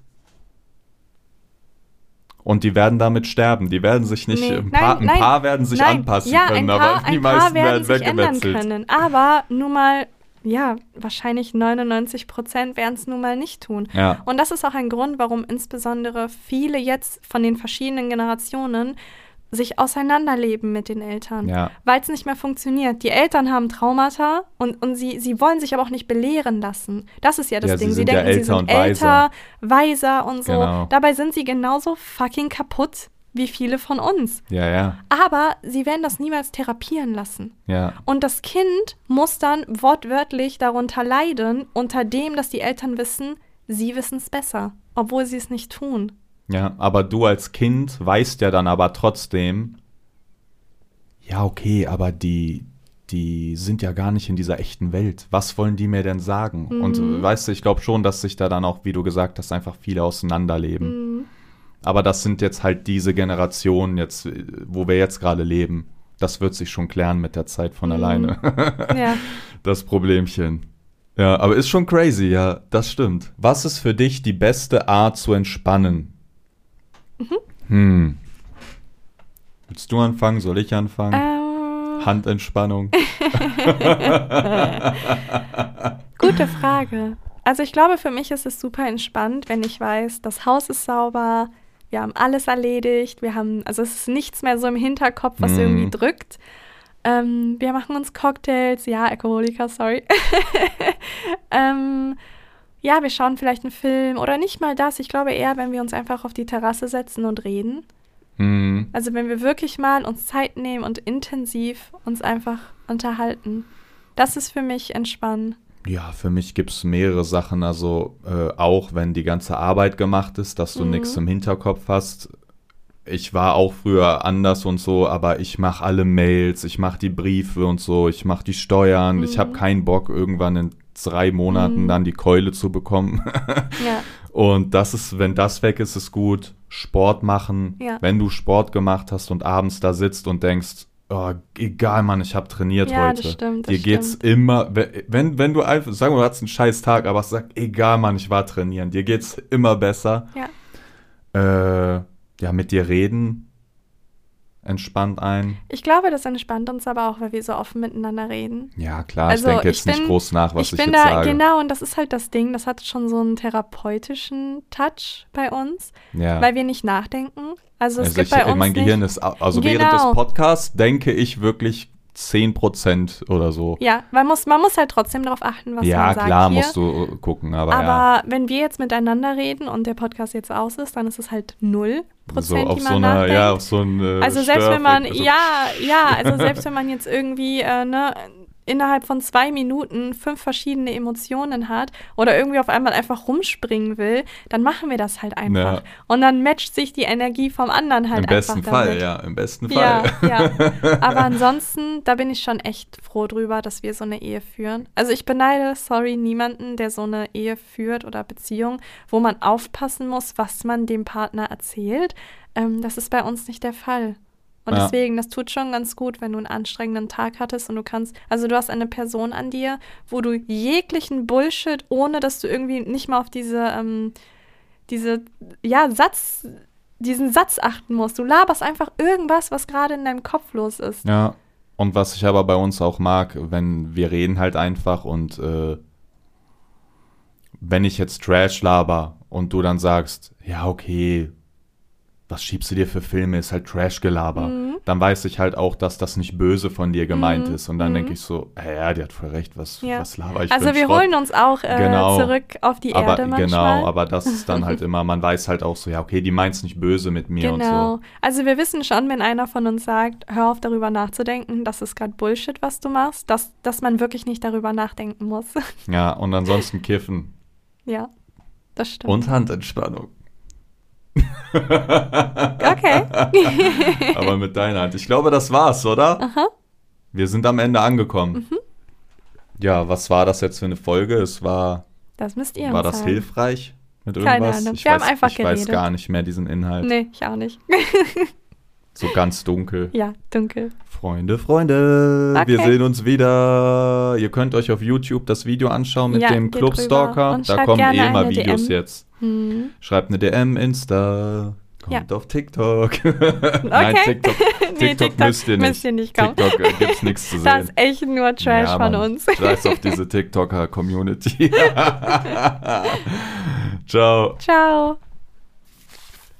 Und die werden damit sterben. Die werden sich nicht. Nee, ein, paar, nein, ein paar werden sich nein. anpassen ja, können, ein paar, aber die meisten werden werden sich ändern weggemetzelt. können. Aber nur mal ja, wahrscheinlich 99 Prozent werden es nun mal nicht tun. Ja. Und das ist auch ein Grund, warum insbesondere viele jetzt von den verschiedenen Generationen sich auseinanderleben mit den Eltern, Ja. weil es nicht mehr funktioniert. Die Eltern haben Traumata und, und sie, sie wollen sich aber auch nicht belehren lassen. Das ist ja das Ja, sie Ding. Sie, ja denken, sie älter sind und weiser. älter, weiser und so. Genau. Dabei sind sie genauso fucking kaputt wie viele von uns. Ja, ja, Aber sie werden das niemals therapieren lassen. ja. Und das Kind muss dann wortwörtlich darunter leiden, unter dem, dass die Eltern wissen, sie wissen es besser, obwohl sie es nicht tun. Ja, aber du als Kind weißt ja dann aber trotzdem, ja, okay, aber die, die sind ja gar nicht in dieser echten Welt. Was wollen die mir denn sagen? Mhm. Und weißt du, ich glaube schon, dass sich da dann auch, wie du gesagt hast, einfach viele auseinanderleben. Mhm. Aber das sind jetzt halt diese Generationen, jetzt, wo wir jetzt gerade leben. Das wird sich schon klären mit der Zeit von Mhm. alleine. Ja. das Problemchen. Ja, aber ist schon crazy, ja, das stimmt. Was ist für dich die beste Art zu entspannen? Hm. Willst du anfangen? Soll ich anfangen? Ähm, Handentspannung. gute Frage. Also ich glaube, für mich ist es super entspannt, wenn ich weiß, das Haus ist sauber, wir haben alles erledigt, wir haben, also es ist nichts mehr so im Hinterkopf, was Mhm. irgendwie drückt. Ähm, wir machen uns Cocktails, ja, Alkoholiker, sorry. ähm, ja, wir schauen vielleicht einen Film oder nicht mal das. Ich glaube eher, wenn wir uns einfach auf die Terrasse setzen und reden. Hm. Also wenn wir wirklich mal uns Zeit nehmen und intensiv uns einfach unterhalten. Das ist für mich entspannen. Ja, für mich gibt es mehrere Sachen. Also äh, auch wenn die ganze Arbeit gemacht ist, dass du Mhm. nichts im Hinterkopf hast. Ich war auch früher anders und so, aber ich mache alle Mails, ich mache die Briefe und so, ich mache die Steuern. Ich habe Mhm. keinen Bock, irgendwann in drei Monaten Mhm. dann die Keule zu bekommen. Ja, Und das ist, wenn das weg ist, ist gut. Sport machen. Ja. Wenn du Sport gemacht hast und abends da sitzt und denkst, oh, egal, Mann, ich habe trainiert Ja, heute. das stimmt, das Dir geht's stimmt. immer, we- wenn, wenn du einfach, sagen wir, du hattest einen scheiß Tag, aber sag, egal, Mann, ich war trainieren. Dir geht's immer besser. ja. Äh, ja, mit dir reden entspannt ein. Ich glaube, das entspannt uns aber auch, weil wir so offen miteinander reden. Ja, klar, Also, ich denke jetzt ich nicht bin- groß nach, was ich, ich bin jetzt da, sage. genau, und das ist halt das Ding, das hat schon so einen therapeutischen Touch bei uns, Ja. weil wir nicht nachdenken. Also es Also gibt ich, bei uns mein Gehirn nicht, ist, also während des Genau. Podcasts denke ich wirklich 10% oder so. Ja, man muss, man muss halt trotzdem darauf achten, was ja, man sagt klar hier. musst du äh, gucken, aber, ja. Aber wenn wir jetzt miteinander reden und der Podcast jetzt aus ist, dann ist es halt null So Prozent, auf die so man einer, nachdenkt. ja, auf so ein äh, also selbst wenn man, also- ja, ja, also selbst wenn man jetzt irgendwie, äh, ne, innerhalb von zwei Minuten fünf verschiedene Emotionen hat oder irgendwie auf einmal einfach rumspringen will, dann machen wir das halt einfach. Ja. Und dann matcht sich die Energie vom anderen halt Im besten einfach Fall, damit. ja, im besten Ja, Fall. ja. Aber ansonsten, da bin ich schon echt froh drüber, dass wir so eine Ehe führen. Also ich beneide, sorry, niemanden, der so eine Ehe führt oder Beziehung, wo man aufpassen muss, was man dem Partner erzählt. Ähm, das ist bei uns nicht der Fall. Und Ja. deswegen, das tut schon ganz gut, wenn du einen anstrengenden Tag hattest und du kannst, also du hast eine Person an dir, wo du jeglichen Bullshit, ohne dass du irgendwie nicht mal auf diese, ähm, diese, ja, Satz, diesen Satz achten musst. Du laberst einfach irgendwas, was gerade in deinem Kopf los ist. Ja, und was ich aber bei uns auch mag, wenn wir reden halt einfach und äh, wenn ich jetzt Trash laber und du dann sagst, ja, okay, was schiebst du dir für Filme, ist halt Trash-Gelaber, Mhm. dann weiß ich halt auch, dass das nicht böse von dir gemeint Mhm. ist. Und dann Mhm. denke ich so, ja, die hat voll recht, was, Ja. was laber ich Also wir Schrott? holen uns auch äh, Genau. zurück auf die aber Erde manchmal. genau, aber das ist dann halt immer, man weiß halt auch so, ja, okay, die meint's nicht böse mit mir und Genau. so. Also wir wissen schon, wenn einer von uns sagt, hör auf darüber nachzudenken, das ist gerade Bullshit, was du machst, dass, dass man wirklich nicht darüber nachdenken muss. Ja, und ansonsten kiffen ja, das stimmt. und Handentspannung. Okay. Aber mit deiner Hand. Ich glaube, das war's, oder? Aha. Wir sind am Ende angekommen. Mhm. Ja, was war das jetzt für eine Folge? Es war, Das müsst ihr war das sagen. hilfreich mit Keine irgendwas? Ahnung. Ich Wir weiß, haben einfach ich weiß geredet. gar nicht mehr diesen Inhalt. Nee, ich auch nicht. So ganz dunkel. Ja, dunkel. Freunde, Freunde, okay. wir sehen uns wieder. Ihr könnt euch auf YouTube das Video anschauen mit ja, dem Clubstalker. Da kommen eh immer Videos DM. jetzt. Hm. Schreibt eine DM, Insta. Kommt ja. auf TikTok. Okay. Nein, TikTok. TikTok, nee, TikTok müsst ihr nicht. Müsst ihr nicht kommen. TikTok äh, gibt's nichts zu sehen. Das ist echt nur Trash ja, von uns. Scheiß auf diese TikToker-Community. Ciao. Ciao.